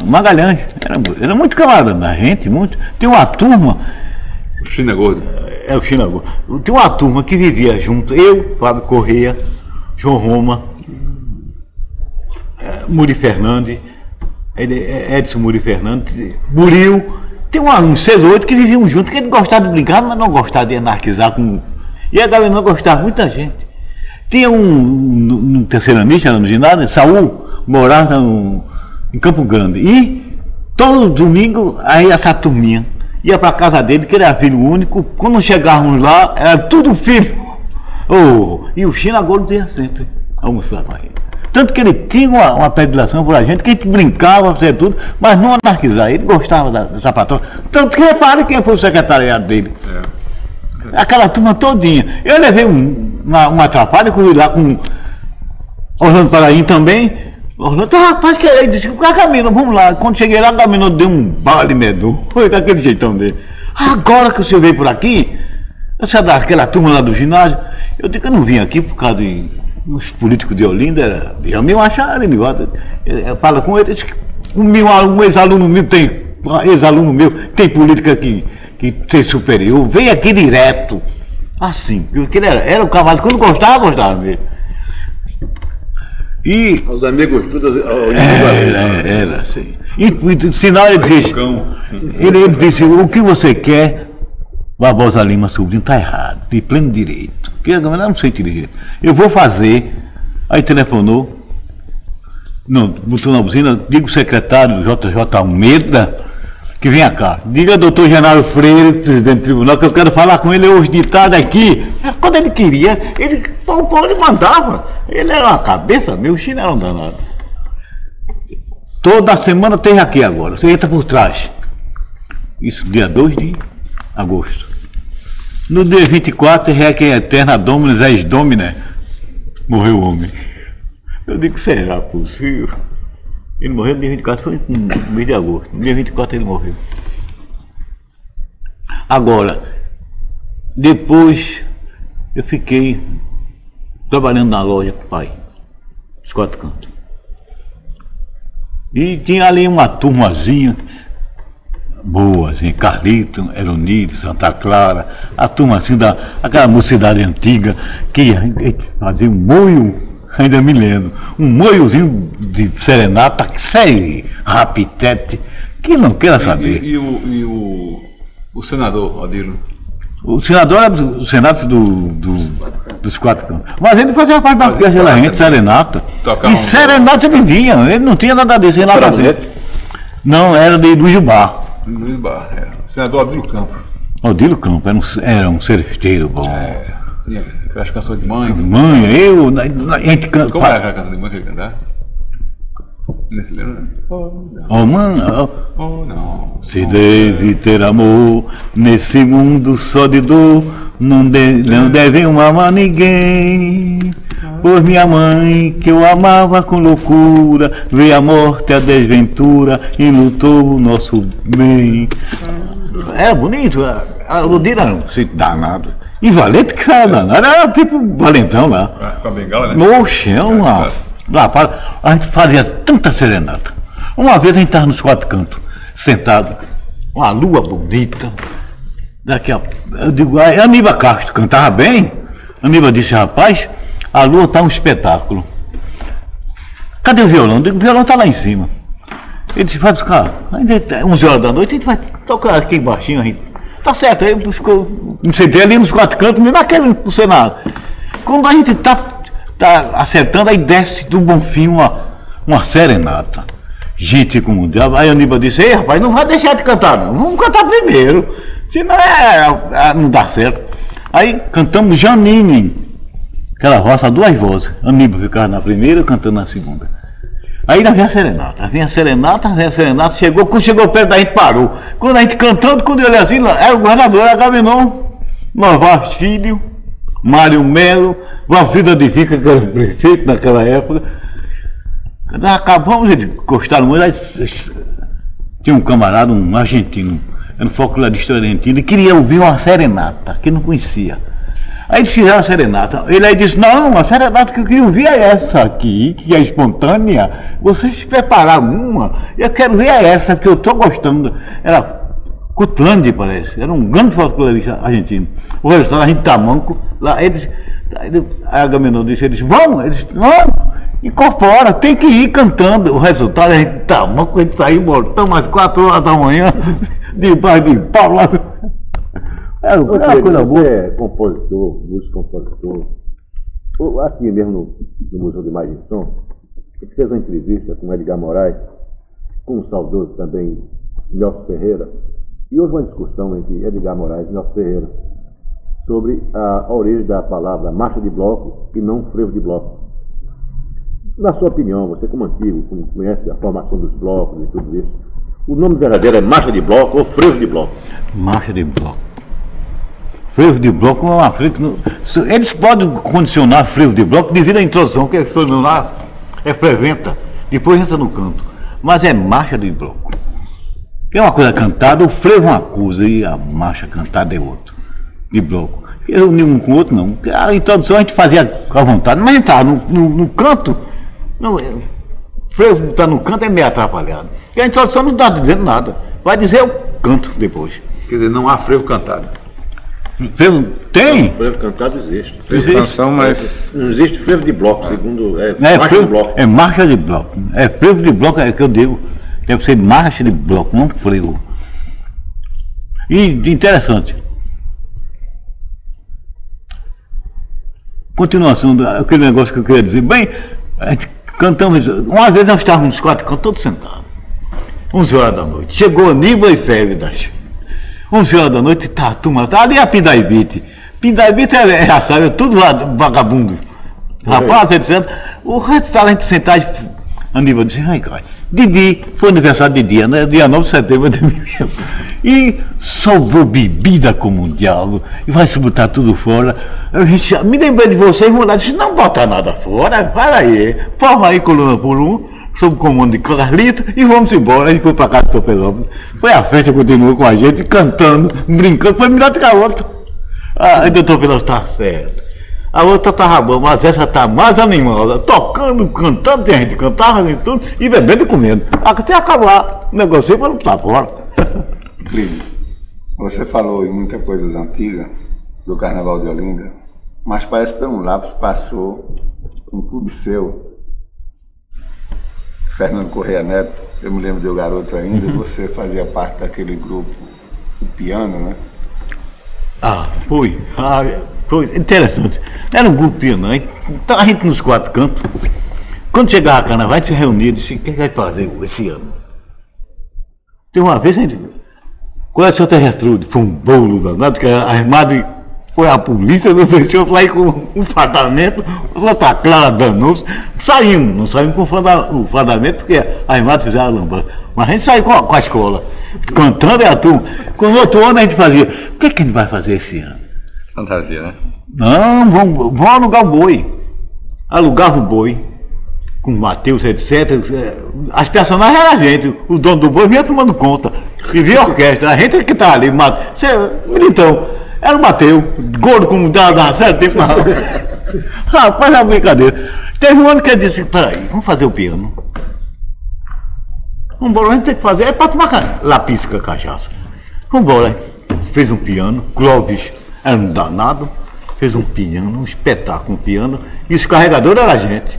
S2: Magalhães, era, era muito camarada da gente, muito. Tem uma turma,
S4: O China Gordo.
S2: É o Chinago, tem uma turma que vivia junto, eu, Fábio Correia, João Roma, eh, Muri Fernandes, Ed- Edson Muri Fernandes, Buril, tem uma, uns seis ou oito que viviam juntos, que ele gostava de brincar, mas não gostava de anarquizar com. E a galera não gostava, muita gente. Tinha um no, no terceiranista, no ginásio, Saul, morava no, em Campo Grande. E todo domingo, aí essa turminha ia para casa dele, que ele era filho único. Quando chegávamos lá, era tudo filho. Oh, e o China Gordo ia sempre almoçar com ele. Tanto que ele tinha uma, uma predileção por a gente, que a gente brincava, fazia tudo, mas não anarquizar. Ele gostava da, dessa patroa. Tanto que repare quem foi o secretariado dele. Aquela turma todinha. Eu levei um, uma, uma atrapalha, corri lá com Orlando Paraim também. Orlando, tá, rapaz, que é? Ele disse, é caminho? Vamos lá. Quando cheguei lá, o caminho deu um baile medonho. Foi daquele jeitão dele. Agora que o senhor veio por aqui, essa daquela turma lá do ginásio, eu digo que eu não vim aqui por causa de os políticos de Olinda, era de meu achar ele me bota. Fala com ele, diz que um, um ex-aluno meu tem, ex-aluno meu tem política que, que tem superior, vem aqui direto. Assim, porque ele era, era o cavalo, quando gostava, gostava mesmo. E
S3: Os amigos todos.
S2: era, era, era assim. E, e sinal ele disse, ele, ele disse, o que você quer, Barbosa Lima Sobrinho, está errado, de pleno direito. Porque eu não sei direito. Eu vou fazer. Aí telefonou, não, botou na buzina, diga o secretário JJ Almeida que venha cá. Diga doutor Genaro Freire, presidente do tribunal, que eu quero falar com ele hoje de tarde aqui. Quando ele queria, ele, o ele mandava. Ele era uma cabeça, meu um danado. Toda semana tem aqui agora. Você entra por trás. Isso, dia 2 de agosto. No dia 24, Requiem Eterna Dominus ex Domine. Morreu o homem. Eu digo, será possível? Ele morreu no dia 24, foi no mês de agosto. No dia 24 ele morreu. Agora, depois eu fiquei trabalhando na loja com o pai. Os quatro cantos. E tinha ali uma turmazinha, boa, assim, Carlito, Eronido, Santa Clara, a turma assim da aquela mocidade antiga, que a gente fazia um moio, ainda me lembro, um moiozinho de serenata, série, rapitete, que não queira saber.
S4: E, e o, e o, o senador, Odilo?
S2: O senador era do Senado do, do- dos quatro cantos. Mas ele fazia parte da orquestra da gente, serenata.
S4: Tocava
S2: E
S4: um-
S2: serenata ele vinha, ele não tinha nada
S3: Era
S2: nada
S3: bonito.
S2: disso. Não, era de, do Jubá.
S4: Luiz Barra, é. Senador Odilo Campos.
S2: Odilo Campo era um, era um seresteiro bom.
S4: É, tinha aquelas canções de mãe.
S2: Mãe, eu, a gente canta.
S4: Como era aquela canção de mãe que ele cantava? Não se lembra? Oh, não.
S2: Oh, mãe, oh,
S4: Oh, não.
S2: se deve ter amor nesse mundo só de dor, não, de, não deve amar ninguém. Pois minha mãe, que eu amava com loucura, veio a morte, a desventura e lutou o nosso bem. Era bonito, a- a Ludira um sítio danado. E valente que era danado, era tipo valentão lá.
S4: Ah, Com a bengala, né?
S2: No chão, lá, lá para- a gente fazia tanta serenata. Uma vez a gente estava nos quatro cantos, sentado, uma lua bonita. Daqui a eu digo, a Aníbal Castro cantava bem. Aníbal disse, rapaz, a lua está um espetáculo. Cadê o violão? Eu digo, o violão está lá em cima. Ele disse, vai buscar. Aí, 11 horas da noite, a gente vai tocar aqui baixinho. A gente, tá certo, aí buscou, me sentei ali nos quatro cantos, mesmo naquele no Senado. Quando a gente tá, tá acertando, aí desce do Bonfim uma, uma serenata. Gente como o diabo. Aí Aníbal disse, ei rapaz, não vai deixar de cantar não, vamos cantar primeiro. Senão é, é, não dá certo. Aí cantamos Janine, aquela voz, a duas vozes. Aníbal ficava na primeira, cantando na segunda. Aí lá vem a serenata, vem a serenata, vem a serenata, chegou, quando chegou perto da gente parou. Quando a gente cantando, quando olhei assim, era o governador, era Gaminon, Novas Filho, Mário Melo, Valfrida de Vica, que era o prefeito naquela época. Nós acabamos, eles gostaram muito, aí, tinha um camarada, um argentino, era um folclorista argentino, e queria ouvir uma serenata, que não conhecia. Aí eles fizeram a serenata. Ele aí disse, não, a serenata que eu queria ouvir é essa aqui, que é espontânea. Vocês prepararam uma, eu quero ver é essa, que eu estou gostando. Era Cutlandi, parece. Era um grande folclorista argentino. O resultado, a gente tá manco. Lá, eles, aí a Agamenon disse, eles vão, eles vão, incorpora, tem que ir cantando. O resultado, a gente tá manco, a gente saiu, voltamos às quatro horas da manhã, debaixo de pau lá.
S3: Ô,
S2: era uma coisa boa.
S3: Você é compositor, músico compositor. Aqui mesmo no, no Museu de Imagem e Som, ele fez uma entrevista com Edgar Moraes, com o saudoso também Nelson Ferreira, e houve uma discussão entre Edgar Moraes e Nelson Ferreira sobre a origem da palavra marcha de bloco e não frevo de bloco. Na sua opinião, você como antigo, como conhece a formação dos blocos e tudo isso, o nome verdadeiro é marcha de bloco ou frevo de bloco?
S2: Marcha de bloco. Frevo de bloco é uma frente. no- se- Eles podem condicionar frevo de bloco devido à introdução, que a introdução lá é preventa, depois entra no canto. Mas é marcha de bloco. É uma coisa cantada, o frevo é uma coisa e a marcha cantada é outra. De bloco. Eu nem um com o outro não. A introdução a gente fazia a vontade, mas entrar no, no, no canto, não, é- o frevo está no canto é meio atrapalhado. E a introdução não está dizendo nada. Vai dizer o canto depois.
S4: Quer dizer, não há frevo cantado.
S2: Frevo tem?
S3: Frevo cantado existe.
S5: Fez canção, mas
S3: Não existe frevo de bloco, segundo. É,
S2: É,
S3: marcha de
S2: frevo,
S3: bloco.
S2: é marcha de bloco. É frevo de bloco é que eu digo. Deve ser marcha de bloco, não frevo. E de interessante. Continuação daquele negócio que eu queria dizer. Bem, a gente cantamos. Uma vez nós estávamos nos quatro todos sentados. 11 horas da noite. Chegou Aníbal e Févidas. 11 horas da noite, tá, a turma, tá ali a Pindaibite. Pindaibite é, é, é tudo lá vagabundo. Rapaz, etc. O resto tá lá a gente sentado. Aníbal disse, ai, cara. Didi, foi aniversário de dia, né? Dia 9 de setembro de. E salvou bebida como um diabo. E vai se botar tudo fora. Eu disse, me lembrei de vocês, vou lá. Disse, não bota nada fora, para aí. Forma aí coluna por um, sob o comando de Carlito, e vamos embora. A gente foi para casa de Topelópolis. Foi a festa, continuou com a gente, cantando, brincando. Foi melhor do que a outra. Ah, doutor Peloso tá certo. A outra tava boa, mas essa tá mais animada, tocando, cantando, tem gente cantava e tudo, e bebendo e comendo. Até acabar o negócio para não tá fora.
S6: Clídio, você falou em muitas coisas antigas do Carnaval de Olinda, mas parece que pelo lápis passou um clube seu, Fernando Correia Neto, eu me lembro de eu garoto ainda,
S2: Uhum.
S6: você fazia parte daquele grupo, o piano, né?
S2: Ah, foi. Ah, foi interessante. Era um grupo piano, hein? Então a gente nos quatro cantos. Quando chegava a carnaval, a gente se reunia e disse, o que a gente vai fazer esse ano? Tem uma vez a gente. Qual é o seu terrestre? Foi um bolo danado, que armado e foi a polícia, não deixou sair com um fardamento, só tá clara danou Saímos, não saímos com o fardamento, porque a armada fizeram a lambança. Mas a gente saiu com a, com a escola, cantando e a turma. Com o outro ano a gente fazia, o que, é que a gente vai fazer esse ano?
S5: Fantasia, né?
S2: Não, vamos, vamos alugar o boi. Alugava o boi, com o Matheus, etc. As personagens eram a gente, o dono do boi vinha tomando conta. E vinha a orquestra, a gente que estava ali, Cê- militão. Era o Matheus, gordo como dá, dá certo tempo. Rapaz, é uma brincadeira. Teve um ano que eu disse, peraí, vamos fazer o piano. Vambora, a gente tem que fazer, é para tomar ca- lápis com a cachaça. Vambora. Fez um piano, Clóvis era um danado, fez um piano, um espetáculo, um piano, e os carregadores eram a gente.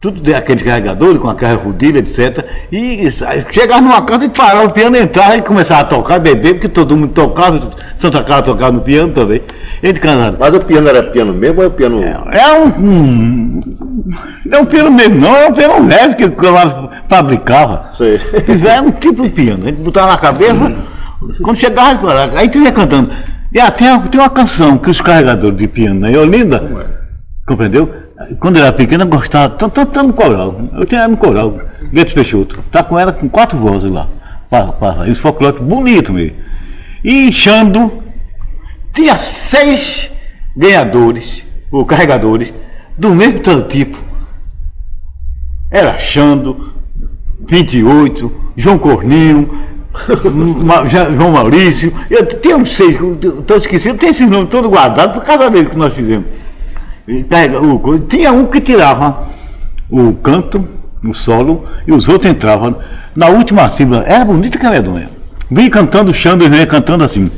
S2: Tudo de- aquele carregador com a carga rodilha, etc. E, e chegava numa casa e parava o piano, entrava e começava a tocar, beber, porque todo mundo tocava, Santa Clara tocava no piano também. Ele cantava.
S3: Mas o piano era piano mesmo ou é piano.
S2: É um, um. Não é um piano mesmo, não, é um piano leve que o lá fabricava.
S3: Sei.
S2: É um tipo de piano. A gente botava na cabeça, quando chegava, aí tu ia cantando. E até tem uma canção que os carregadores de piano na Olinda, compreendeu? Quando eu era pequeno, eu gostava, tanto tanto- no coral. Eu tinha no coral, Beto Peixoto. Tá com ela com quatro vozes lá. Para, para, e os folclóricos bonito mesmo. E Xando tinha seis ganhadores, ou carregadores, do mesmo tipo. Era Xando, 28, João Corninho, João Maurício, eu uns seis, estou esquecido, tem esses nomes todos guardados por cada vez que nós fizemos. Carrega- o tinha um que tirava o canto, o solo, e os outros entravam na última sílaba. Era bonita que a medonha. Vim cantando, Xando e vinha cantando assim.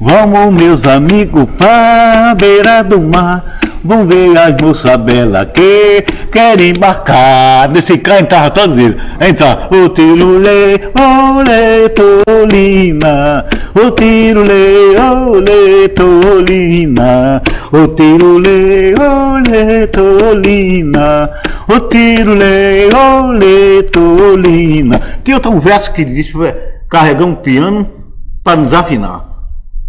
S2: Vamos, meus amigos, pra beira do mar. Vamos ver as moças belas que querem embarcar. Nesse carro entrava todos eles. Entra o tirulê, olê, tolina. O tirulê, olê, tolina. O tirulê, olê, tolina. O tirulê, olê, tolina. Tem outro verso que diz carregar um piano para nos afinar.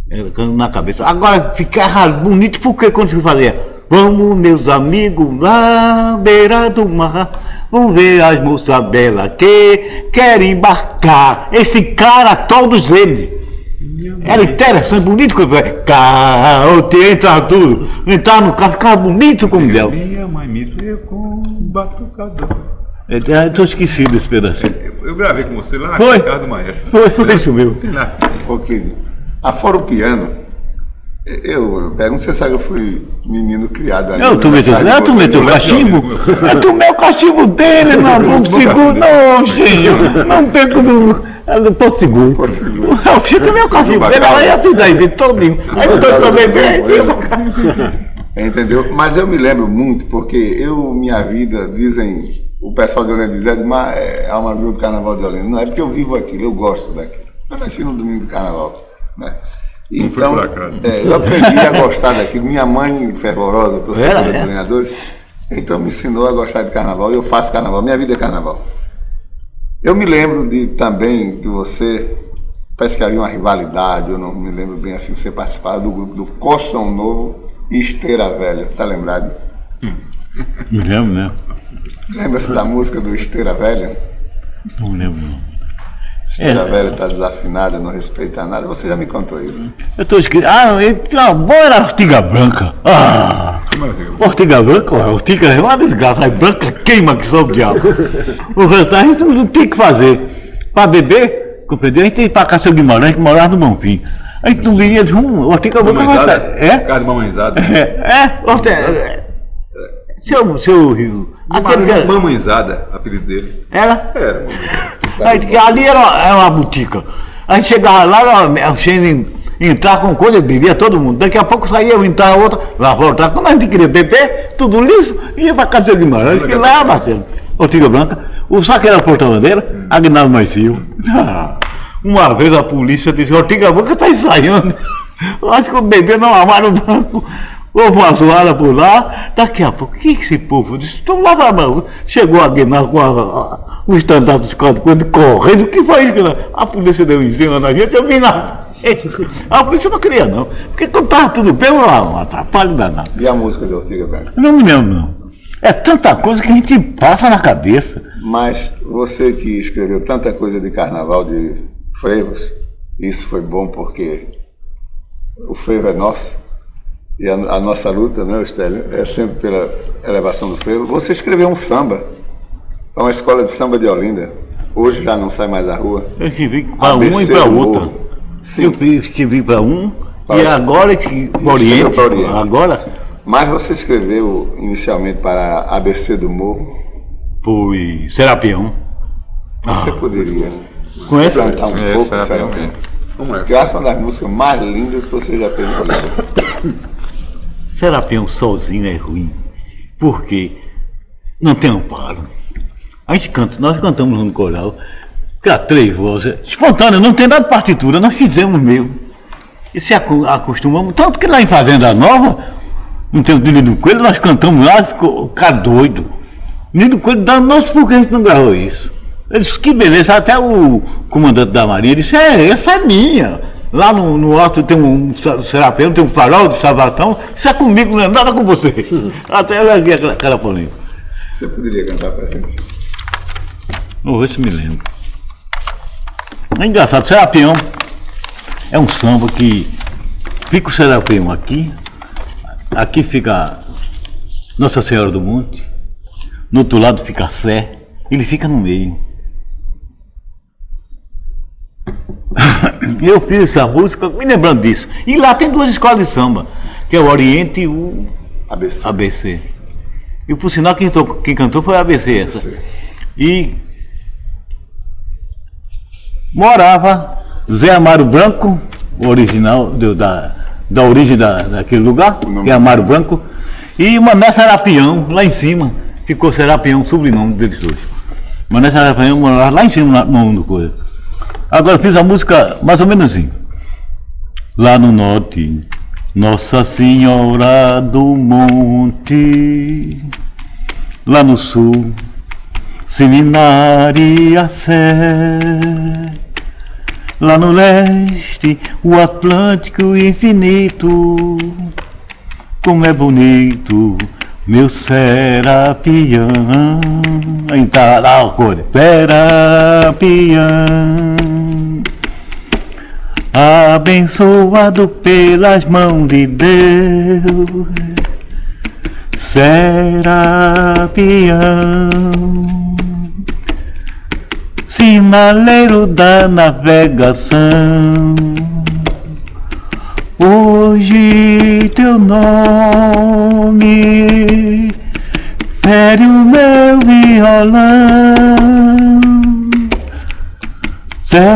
S2: Cantando na cabeça. Agora ficava bonito porque quando se fazia. Vamos, meus amigos, lá beira do mar. Vamos ver as moças belas que querem embarcar. Esse cara, todos eles. Era interessante, bonito quando foi. Caote, entra tudo. Entrar no carro, ficava bonito como Bel.
S4: Minha mãe me levou com um batucador.
S2: Estou esquecido desse pedacinho.
S4: Eu, gravei com você lá
S2: Foi.
S4: na casa do Maestro.
S2: Foi, foi isso mesmo.
S4: Lá.
S6: Afora o piano, eu pergunto, você sabe que eu fui menino criado ali.
S2: Eu tomei teu,
S6: na casa
S2: eu
S6: de
S2: tomei
S6: você.
S2: teu cachimbo. Eu tomei o cachimbo dele, não, não seguro, não, senhor. Não pego do. é Porto Seguro.
S6: Porto Seguro.
S2: Eu tomei o cachimbo dele, aí a cidade dele todinho. Aí eu tô também bem.
S6: Entendeu? Mas eu me lembro muito, porque eu, minha vida, dizem, o pessoal de Olinda diz, Edmar é alma viva do Carnaval de Olinda. Não é porque eu vivo aquilo, eu gosto daquilo. Eu nasci no domingo do Carnaval, né? Então, é, eu aprendi a gostar daquilo. Minha mãe, fervorosa, torcedora de
S2: é?
S6: treinadores, então me ensinou a gostar de carnaval. Eu faço carnaval, minha vida é carnaval. Eu me lembro de também de você, parece que havia uma rivalidade, eu não me lembro bem assim, você participava do grupo do Costão Novo e Esteira Velha, tá lembrado?
S2: Não lembro, né?
S6: Lembra-se da música do Esteira Velha?
S2: Não lembro, não.
S6: Esteira
S2: É.
S6: Velha está desafinada, não respeita nada. Você já me contou isso.
S2: Eu tô escrito. Ah, ele tinha uma boa era ortiga branca. Ah! Ortiga branca, ó, ortiga é uma desgraça. Aí branca queima que só o diabo. O resto a gente não tem o que fazer. Para beber, compreendeu? A gente tem para Cássio Guimarães, que morava no Bonfim. A gente não viria de um. Ortiga branca vai
S4: Mamãezada?
S2: sair. É?
S4: Casa de mamãezada.
S2: É, é, ortiga. é. Seu, seu Rio. Era-
S4: Mamãezada, apelido dele.
S2: era?
S4: Era.
S2: Aí, ali era, era uma botica. Aí chegava lá, a gente entrar com coisa, bebia todo mundo. Daqui a pouco saía, eu entrava outra, lá voltava. Como a gente queria beber, tudo liso, ia para casa de Guimarães, que lá, Marcelo. Ortiga Branca, o saque era porta-bandeira, Agnaldo Marcio. Ah, uma vez a polícia disse, Ortiga Branca está ensaiando. Eu acho que o bebê não amaram o banco. Houve uma zoada por lá, daqui a pouco, o que esse povo disse? Estão lá na mão. Chegou a Guimarães com a, o estandarte dos quatro quando correndo, o que foi isso? A polícia deu em cima da gente, eu vim lá. A polícia não queria não, porque quando estava tudo bem, um atrapalho danado.
S6: E a música de Ortiga Branca?
S2: Não me lembro não. É tanta coisa que a gente passa na cabeça.
S6: Mas você que escreveu tanta coisa de carnaval de freivos, isso foi bom porque o frevo é nosso. E a, a nossa luta, né, Estélio, é sempre pela elevação do frevo. Você escreveu um samba para uma escola de samba de Olinda. Hoje já não sai mais à rua.
S2: Eu escrevi para um e para outra. Sim. Eu escrevi para um para e agora que Oriente, Oriente. Agora.
S6: Mas você escreveu inicialmente para ABC do Morro.
S2: Foi Serapião.
S6: Você ah. poderia
S2: Conhece?
S6: cantar um é, pouco Serapião? Como é? Que eu acho uma das músicas mais lindas que você já fez na
S2: Serapião sozinho é ruim. Porque não tem amparo. A gente canta, nós cantamos no coral há três vozes, espontâneo, não tem nada de partitura, nós fizemos mesmo. E se acostumamos, tanto que lá em Fazenda Nova, não tem o Nino Coelho, nós cantamos lá, ficou cara doido. Nino Coelho dá nosso por que a gente não gravou isso. Ele disse, que beleza, até o comandante da Marinha disse, é, essa é minha. Lá no, no alto tem um serapeu, tem um farol de salvação, isso é comigo, não é nada com você. até ela aquela, aquela polêmica.
S6: Você poderia cantar pra gente?
S2: Vamos ver se me lembro. É engraçado, Serapião é um samba que fica o Serapião aqui, aqui fica Nossa Senhora do Monte, no outro lado fica a Sé, ele fica no meio. Eu fiz essa música me lembrando disso. E lá tem duas escolas de samba, que é o Oriente e o ABC. ABC. E por sinal quem, tocou, quem cantou foi a ABC essa. ABC. E morava Zé Amaro Branco, o original do, da, da origem da, daquele lugar, que é Amaro Branco, e Mané Serapião, lá em cima, ficou Serapião, sobrenome deles dois. Mané Serapião morava lá em cima no, no coisa. Agora fiz a música mais ou menos assim. Lá no norte, Nossa Senhora do Monte. Lá no sul, Seminária Sé lá no leste, o Atlântico infinito. Como é bonito, meu Serapião. Então, lá o cor, Serapião. Abençoado pelas mãos de Deus, Serapião sinaleiro da navegação. Hoje teu nome fere o meu violão, Serapião,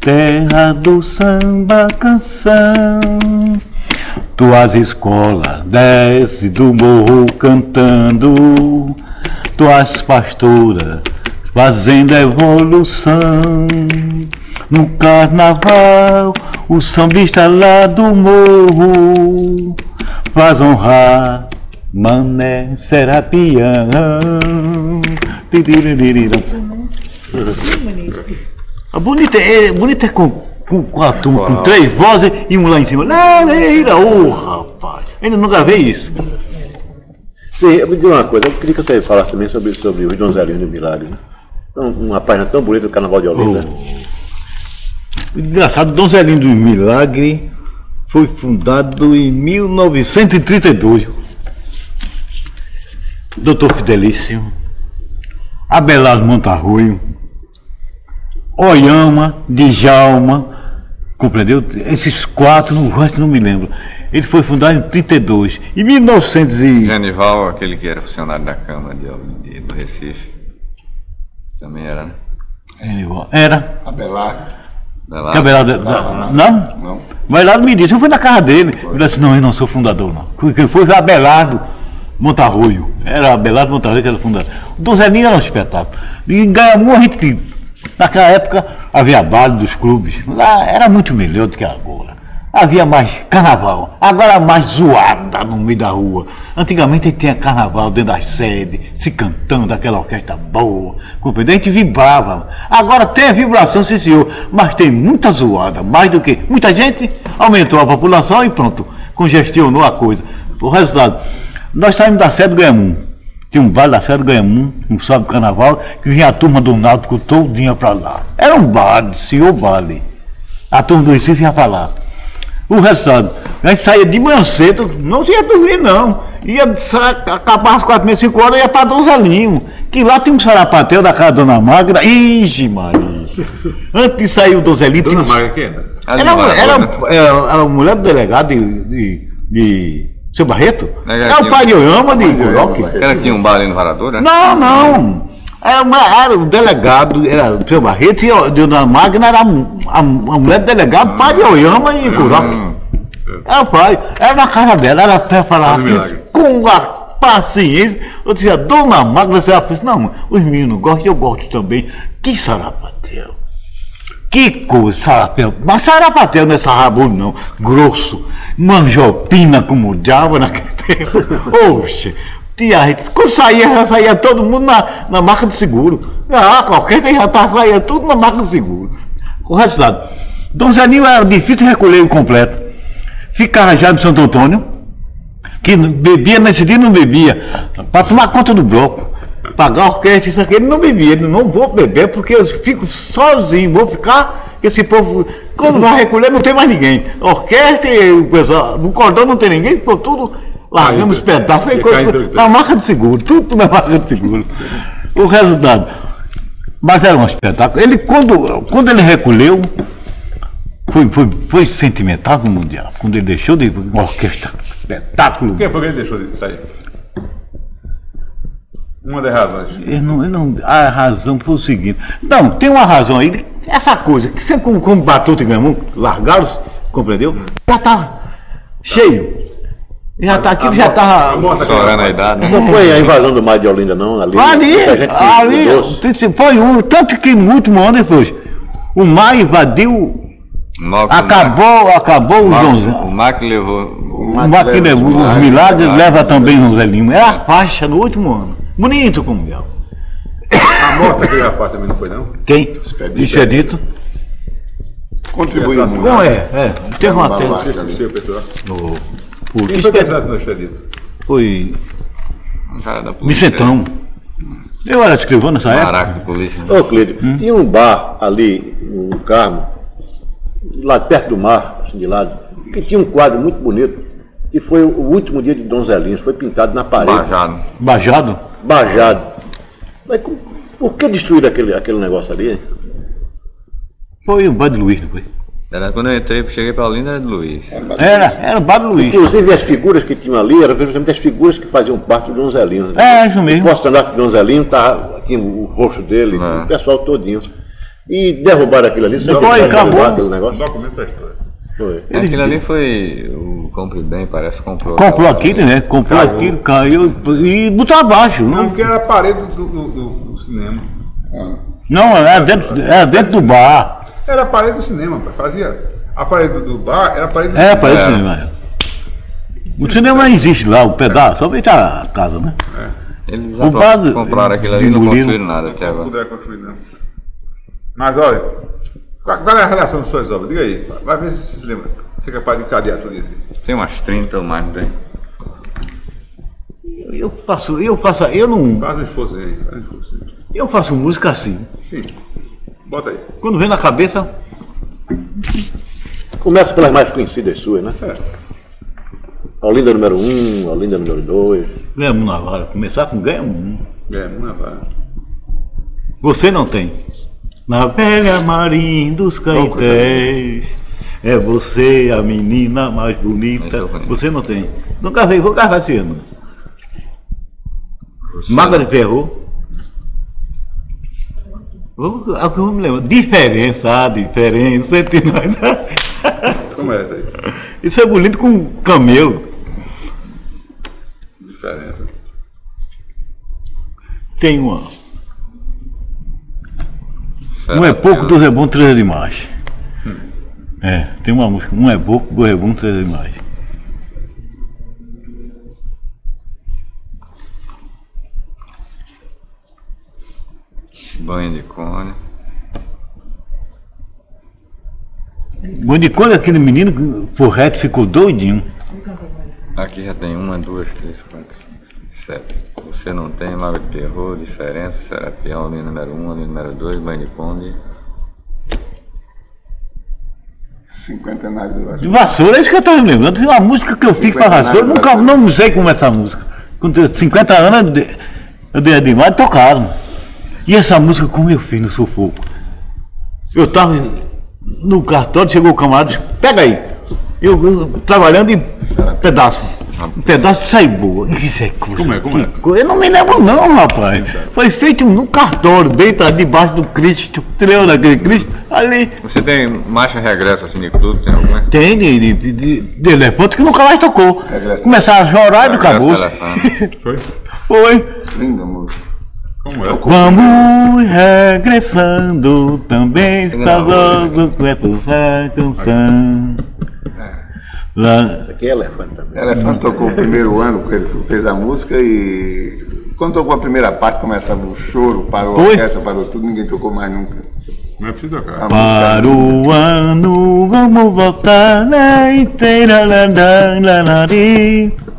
S2: terra do samba canção. Tuas escolas desce do morro cantando, tuas pastoras fazendo evolução. No carnaval, o sambista lá do morro faz honrar Mané Serapião. A bonita é, bonita é com com, com a turma, com três vozes e um lá em cima. Lareira, ô oh, rapaz, ainda não gravei isso.
S3: Sim, me diz uma coisa, eu queria que você falasse também sobre, sobre os Donzelinhos do Milagre. Né? Uma página tão bonita do Carnaval de Olinda.
S2: Oh. Engraçado, Donzelinho do Milagre foi fundado em 1932. Doutor Fidelício, Abelardo Montarroio, Oyama, Djalma, Compreendeu? Esses quatro, no resto não me lembro. Ele foi fundado em 32. Em 1900 e...
S5: Genival, aquele que era funcionário da Câmara de, de, do Recife. Também era, né?
S2: Era.
S6: Abelardo.
S5: Vai
S2: Que
S5: lá.
S2: Abelardo-
S6: Não,
S2: Não?
S6: Não.
S2: Mas lá me disse, eu fui na casa dele. Ele disse, não, eu não sou fundador, não. Porque foi Abelardo Montarroio. Era Abelardo Montarroio que era fundador. O Dom Zeninho era um espetáculo. E ganhamos a gente. Naquela época havia baile dos clubes. Lá era muito melhor do que agora. Havia mais carnaval. Agora mais zoada no meio da rua. Antigamente tinha carnaval dentro das sedes, se cantando, aquela orquestra boa. Compreendeu? A gente vibrava. Agora tem a vibração, sim senhor, mas tem muita zoada, mais do que. Muita gente aumentou a população e pronto, congestionou a coisa. O resultado, nós saímos da sede do Ganhamum. Tinha um baile da sede do Ganhamum, um sábado carnaval, que vinha a turma do Náutico todinha pra lá. Era um baile, senhor baile. A turma do Recife ia pra lá. O resultado, a gente saía de manhã cedo, não ia dormir não. Ia acabar às quatro, meia, cinco horas, ia para Donzelinho. Que lá tem um sarapatel da casa da Dona Magda. Ixi, Maria. Antes de sair o Donzelinho, tinha
S4: Dona
S2: um-
S4: Maria, quem é?
S5: Ali
S2: era,
S5: no
S2: era, era,
S5: Maratona.
S2: era a mulher do delegado de, de, de seu Barreto?
S5: É,
S2: É,
S5: tinha-
S2: o pai de Oyama de?
S6: Oyama,
S5: Ela tinha um bar ali no Varadora?
S2: Não, não. Era, uma- era o delegado, era o seu Barreto e a Dona Magna era a, a, a mulher do delegado, pai de Oyama e.
S5: Hum.
S2: Era o pai, era na casa dela, era pra falar
S4: milagre.
S2: com a paciência. Eu dizia, dona Magna, você disse, não, os meninos gostam, eu gosto também. Que sarapatel. Que coisa, sarapatel. Mas sarapatel não é sarrabulho, não. Grosso. Manjopina como diabo naquele tempo. Oxe. Tia, quando saía, já saía todo mundo na, na marca do seguro. Ah, qualquer que já tá, saía tudo na marca do seguro. O resultado. Dom Zeninho era difícil recolher o completo. Ficava já no Santo Antônio, que bebia nesse dia não bebia, para tomar conta do bloco, pagar orquestra, isso aqui, ele não bebia, ele não vou beber porque eu fico sozinho, vou ficar, esse povo, quando vai recolher não tem mais ninguém. Orquestra o pessoal, no cordão não tem ninguém, ficou tudo, largando os
S4: Caindo.
S2: pedaços, foi coisa, na marca de seguro, tudo na marca de seguro. O resultado. Mas era um espetáculo. Ele, quando, quando ele recolheu, foi, foi, foi sentimental no Mundial. Quando ele deixou de uma orquestra, espetáculo.
S4: Quem foi que ele deixou de sair? Uma das razões.
S2: Ele não, ele não, a razão foi o seguinte. Não, tem uma razão aí. Essa coisa, que sempre como, como Batuta e Gamão largaram, compreendeu? Já estava cheio. Já está aqui, já
S4: A aqui.
S5: Estourando a idade, né?
S3: Não foi a invasão do mar de Olinda, não? Ali,
S2: Ali, ali, foi um, tanto que no último ano depois, o mar invadiu, acabou, acabou
S5: O
S2: Joãozinho.
S5: o Mac levou.
S2: O mar que levou os milagres leva também o Zé Lima. Era a faixa no último ano. Bonito como deu.
S4: A moto daquele rapaz também não foi, não?
S2: Quem?
S6: Expedito.
S2: Expedito.
S6: Contribuiu muito.
S2: Bom, é, é. Teve uma
S6: Uma
S2: tela.
S4: Não sei se seu pessoal.
S2: no. O
S4: Quem
S2: que
S4: foi
S2: expedito? Foi
S5: Um cara da polícia.
S2: Vicentão. Eu era escrivão nessa época.
S5: Maraca de polícia.
S3: Ô, Clídio, tinha um bar ali no Carmo, lá perto do mar, assim de lado, que tinha um quadro muito bonito, que foi o último dia de Dom Zelinho, foi pintado na parede,
S5: Bajado.
S2: Bajado.
S3: bajado. Mas por que destruir aquele, aquele negócio ali? hein?
S2: Foi o Bar de Luiz, não foi?
S5: Era quando eu entrei, cheguei pra Olinda, era de Luiz.
S2: Era, era o Bar de Luiz.
S3: Inclusive as figuras que tinham ali eram justamente as figuras que faziam parte do Dom Zelinho.
S2: É, isso mesmo.
S3: O posto-andar do Dom Zelinho tá, tinha o rosto dele,
S5: É.
S3: o pessoal todinho. E derrubaram aquilo ali,
S2: Depois
S3: sabe?
S2: acabou.
S3: Aquele
S4: Um
S3: negócio.
S4: documento da história.
S3: Foi.
S2: Eles-
S5: Aquilo ali foi. O Compre Bem, parece, comprou.
S2: Comprou aquilo, né? Comprou
S4: Caiu.
S2: aquilo, caiu e botou abaixo.
S4: Não,
S2: Não,
S4: porque era a parede do, do, do- do cinema.
S2: não era, dentro, era dentro do bar.
S4: Era a parede do cinema, pai. Fazia. A parede do, do bar era a parede do
S2: É,
S4: cinema.
S5: É.
S2: isso cinema. O cinema existe lá, o pedaço, só vem a casa, né?
S5: Eles
S2: O bar do-
S5: compraram aquilo ali e não construíram nada até
S4: Não
S5: agora.
S4: puder construir, não. Mas olha, qual qual é a relação das suas obras? Diga aí, vai ver se você se lembra. Você é capaz de encadear tudo isso.
S5: Tem umas 30 ou mais, não tem?
S2: Eu faço, eu faço, eu não,
S4: Faz um esforço aí, faz um esforço aí.
S2: eu faço música assim.
S4: Sim. Bota aí.
S2: Quando vem na cabeça,
S3: Começa pelas mais conhecidas suas, né?
S4: É.
S3: Olinda número 1, um, Olinda número 2.
S2: ganhamos na vara. Começar com ganhamos um.
S4: É, uma vara.
S2: Você não tem. Na velha marinha dos caetés, é você a menina mais bonita.
S5: conheço.
S2: Você não tem. Nunca veio, vou gravar esse ano. Maga de Ferro. O que eu me. Diferença, diferença entre nós.
S4: Como é aí?
S2: Isso é bonito com camelo.
S4: Diferença.
S2: Tem uma. Um é pouco, dois é bom, três é demais. É, tem uma música. Um é pouco, dois é bom, três é demais.
S5: Banho de cone.
S2: Bom de quando aquele menino, por reto, ficou doidinho.
S5: Aqui já tem uma, duas, três, quatro, cinco, sete. Você não tem Mago de Terror, diferença, Serapião, linha número um, linha número dois, Banho de Conde.
S6: Cinquentenário do
S2: De
S6: Brasil.
S2: vassoura, é isso que eu tô me lembrando. Tem uma música que eu fiz com a vassoura, eu nunca não sei como é essa música. Com 50 anos eu dei- eu dei a demais tocaram. E essa música como eu fiz no sufoco. Eu tava no cartório, chegou o camarada e disse, pega aí. Eu, eu trabalhando em pedaço. Um pedaço sai boa. Isso é coisa.
S4: Como é, como é?
S2: Eu não me lembro não, rapaz. Foi feito no cartório, deitado debaixo do Cristo. Lembra daquele Cristo? Ali.
S5: Você tem marcha regresso assim de clube, tem alguma?
S2: Tem de, de, de, de elefante que nunca mais tocou.
S6: Regressão.
S2: Começaram a chorar e acabou.
S4: Foi?
S2: Foi.
S6: Linda música.
S4: Como é?
S2: Vamos regressando também está logo com essa canção. Lá,
S3: Isso aqui é elefante também.
S6: Elefante tocou o primeiro ano que ele fez a música e quando tocou a primeira parte começava o choro, parou a
S2: Oi?
S6: orquestra, parou tudo, ninguém tocou mais nunca.
S4: Não é tocar.
S2: para o ano vamos voltar na inteira lá, lá, lá, lá,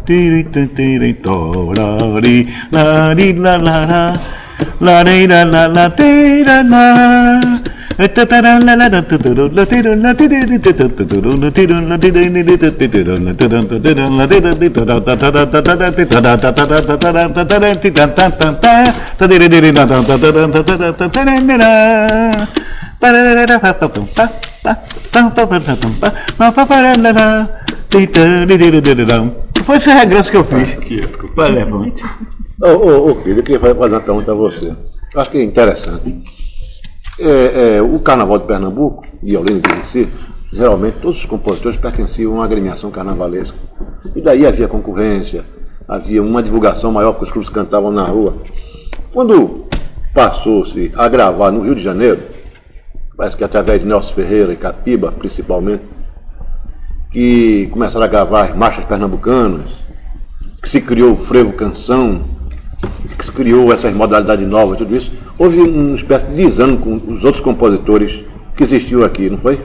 S2: ri, tiri, tiri, tiri, torari, lari, lá, lá, lá, lari, lá, lá, lá, tira, lá. Foi esse regresso que eu fiz. Vai, levante.
S3: Ô, ô, ô, filho, eu queria fazer uma pergunta a você. Eu acho que é interessante. É, é, o Carnaval de Pernambuco e Olinda de Recife, geralmente todos os compositores pertenciam a uma agremiação carnavalesca. E daí havia concorrência, havia uma divulgação maior porque os clubes cantavam na rua. Quando passou-se a gravar no Rio de Janeiro, parece que através de Nelson Ferreira e Capiba, principalmente, que começaram a gravar as marchas pernambucanas, que se criou o frevo canção, que se criou essas modalidades novas, tudo isso, houve uma espécie de desânimo com os outros compositores que existiam aqui, não foi?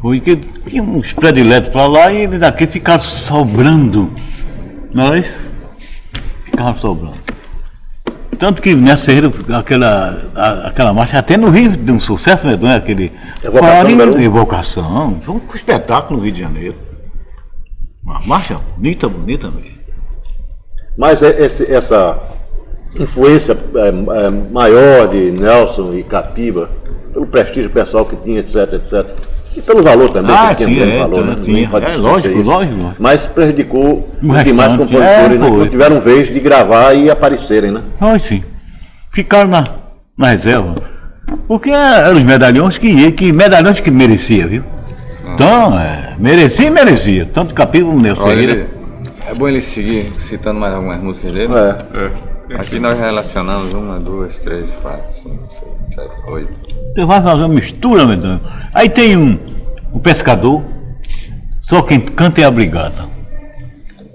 S2: Foi que tinha uns prediletos pra lá e daqui ficaram sobrando. Nós ficavam sobrando. Tanto que nessa Ferreira, aquela, a- aquela marcha, até no Rio, deu um sucesso, né? Aquele.
S3: Evocação um.
S2: Evocação. Foi um espetáculo no Rio de Janeiro. Uma marcha bonita, bonita mesmo.
S3: Mas é- esse- essa influência é, é, maior de Nelson e Capiba, pelo prestígio pessoal que tinha, etc, etc, e pelo valor também,
S2: Ah,
S3: que tinha
S2: é,
S3: valor,
S2: tá,
S3: né? pode
S2: É, lógico, lógico, lógico.
S3: Mas prejudicou
S2: O
S3: os demais compositores,
S2: é,
S3: né? não tiveram vez de gravar e aparecerem, né?
S2: Ai, sim. Ficaram na, na reserva. Porque eram os medalhões que, que medalhões que merecia, viu? Então, é, merecia e merecia. Tanto Capiba como Nelson Ferreira.
S5: é bom ele seguir citando mais algumas músicas dele.
S3: É.
S4: É.
S5: Aqui nós relacionamos uma, duas, três, quatro, cinco, seis,
S2: Você vai fazer uma mistura, meu Deus. Aí tem um, um pescador, só quem canta é a brigada.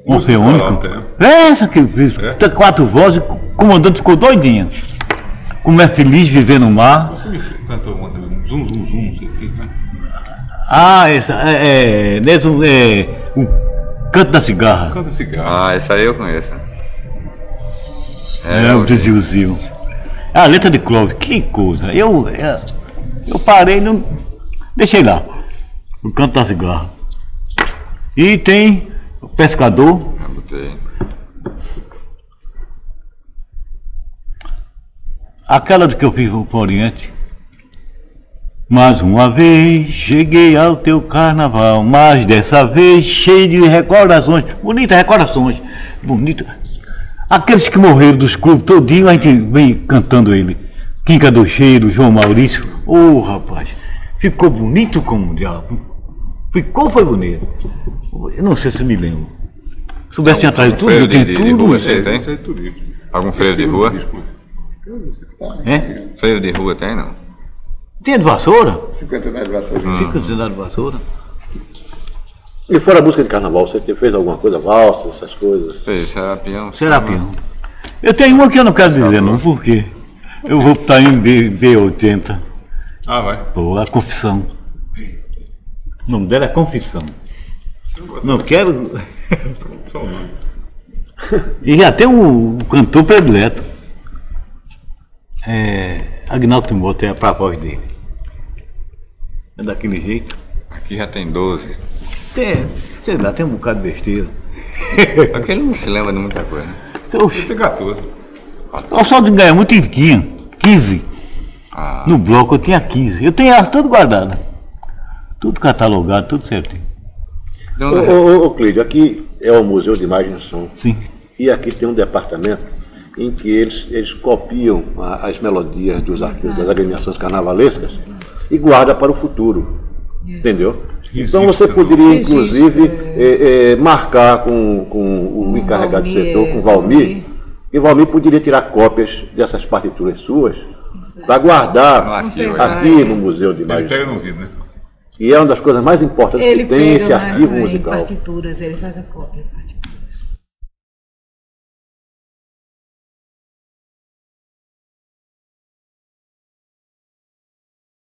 S2: Um ser único. É essa que fez.
S4: É?
S2: Tem quatro vozes, o comandante ficou doidinho. Como é feliz viver no mar.
S4: Você me cantou uma um zum, zum, zum, não sei o que, né?
S2: Ah, essa é. é, nesse, é o canto da cigarra.
S4: Canta cigarro.
S5: Ah, essa aí eu conheço.
S2: É, o
S5: eu-
S2: Zizilzinho. É a letra de Clóvis, que coisa. Eu, eu, eu parei, não. Deixei lá. O canto da cigarra. E tem o pescador.
S5: eu botei.
S2: Aquela do que eu fiz pro Oriente. Mais uma vez cheguei ao teu carnaval, mas dessa vez cheio de recordações, bonitas recordações, bonito. Aqueles que morreram dos clubes todinho, a gente vem cantando ele. Quinca do Cheiro, João Maurício. Ô rapaz, ficou bonito como um diabo. Ficou, foi bonito. Eu não sei se me lembro. Soubesse tinha atrás de tudo, eu
S5: de,
S2: tenho
S5: de
S2: tudo.
S5: rua você tem?
S4: É turismo.
S5: Algum feira de rua?
S2: É?
S5: Feira de rua tem, não?
S2: Tem de vassoura?
S6: 50 anos de vassoura.
S5: Hum.
S2: Fica de de vassoura.
S3: E fora a música de carnaval, você te- fez alguma coisa, valsa, essas coisas?
S5: Fez Serapião.
S2: Serapião. Eu tenho uma que eu não quero dizer não, por quê? Eu vou estar em B, B80.
S4: Ah, vai.
S2: Pô, a confissão. O nome dela é Confissão. Não quero.
S4: Só nome.
S2: E já tem um, cantor predileto. É, Agnaldo Timóteo é pra voz dele. É daquele jeito.
S5: Aqui já tem 12.
S2: Tem, sei lá, tem um bocado de besteira.
S5: Só que ele não se lembra de muita coisa. né?
S2: Então,
S4: Tem 14.
S2: o saldo de ganhar muito tinha 15.
S5: Ah,
S2: No bloco eu tinha 15. Eu tenho elas tudo guardada. Tudo catalogado, tudo certinho.
S5: de
S3: Ô,
S5: onde é?
S3: ô, ô, ô, Clídio, aqui é o Museu de Imagem e Som.
S2: Sim.
S3: E aqui tem um departamento em que eles, eles copiam a- as melodias dos artistas das agremiações carnavalescas e guarda para o futuro. Entendeu? Então você poderia, inclusive, eh, eh, marcar com, com o encarregado de
S1: Valmir,
S3: setor, com o
S1: Valmir.
S3: Valmir, e o Valmir poderia tirar cópias dessas partituras suas para guardar
S5: aí.
S3: aqui no Museu de
S4: Ele
S3: Imagem.
S4: pega no ouvido, né?
S3: E é uma das coisas mais importantes
S1: Ele
S3: que tem esse arquivo musical.
S1: partituras, ele faz a cópia. partitura.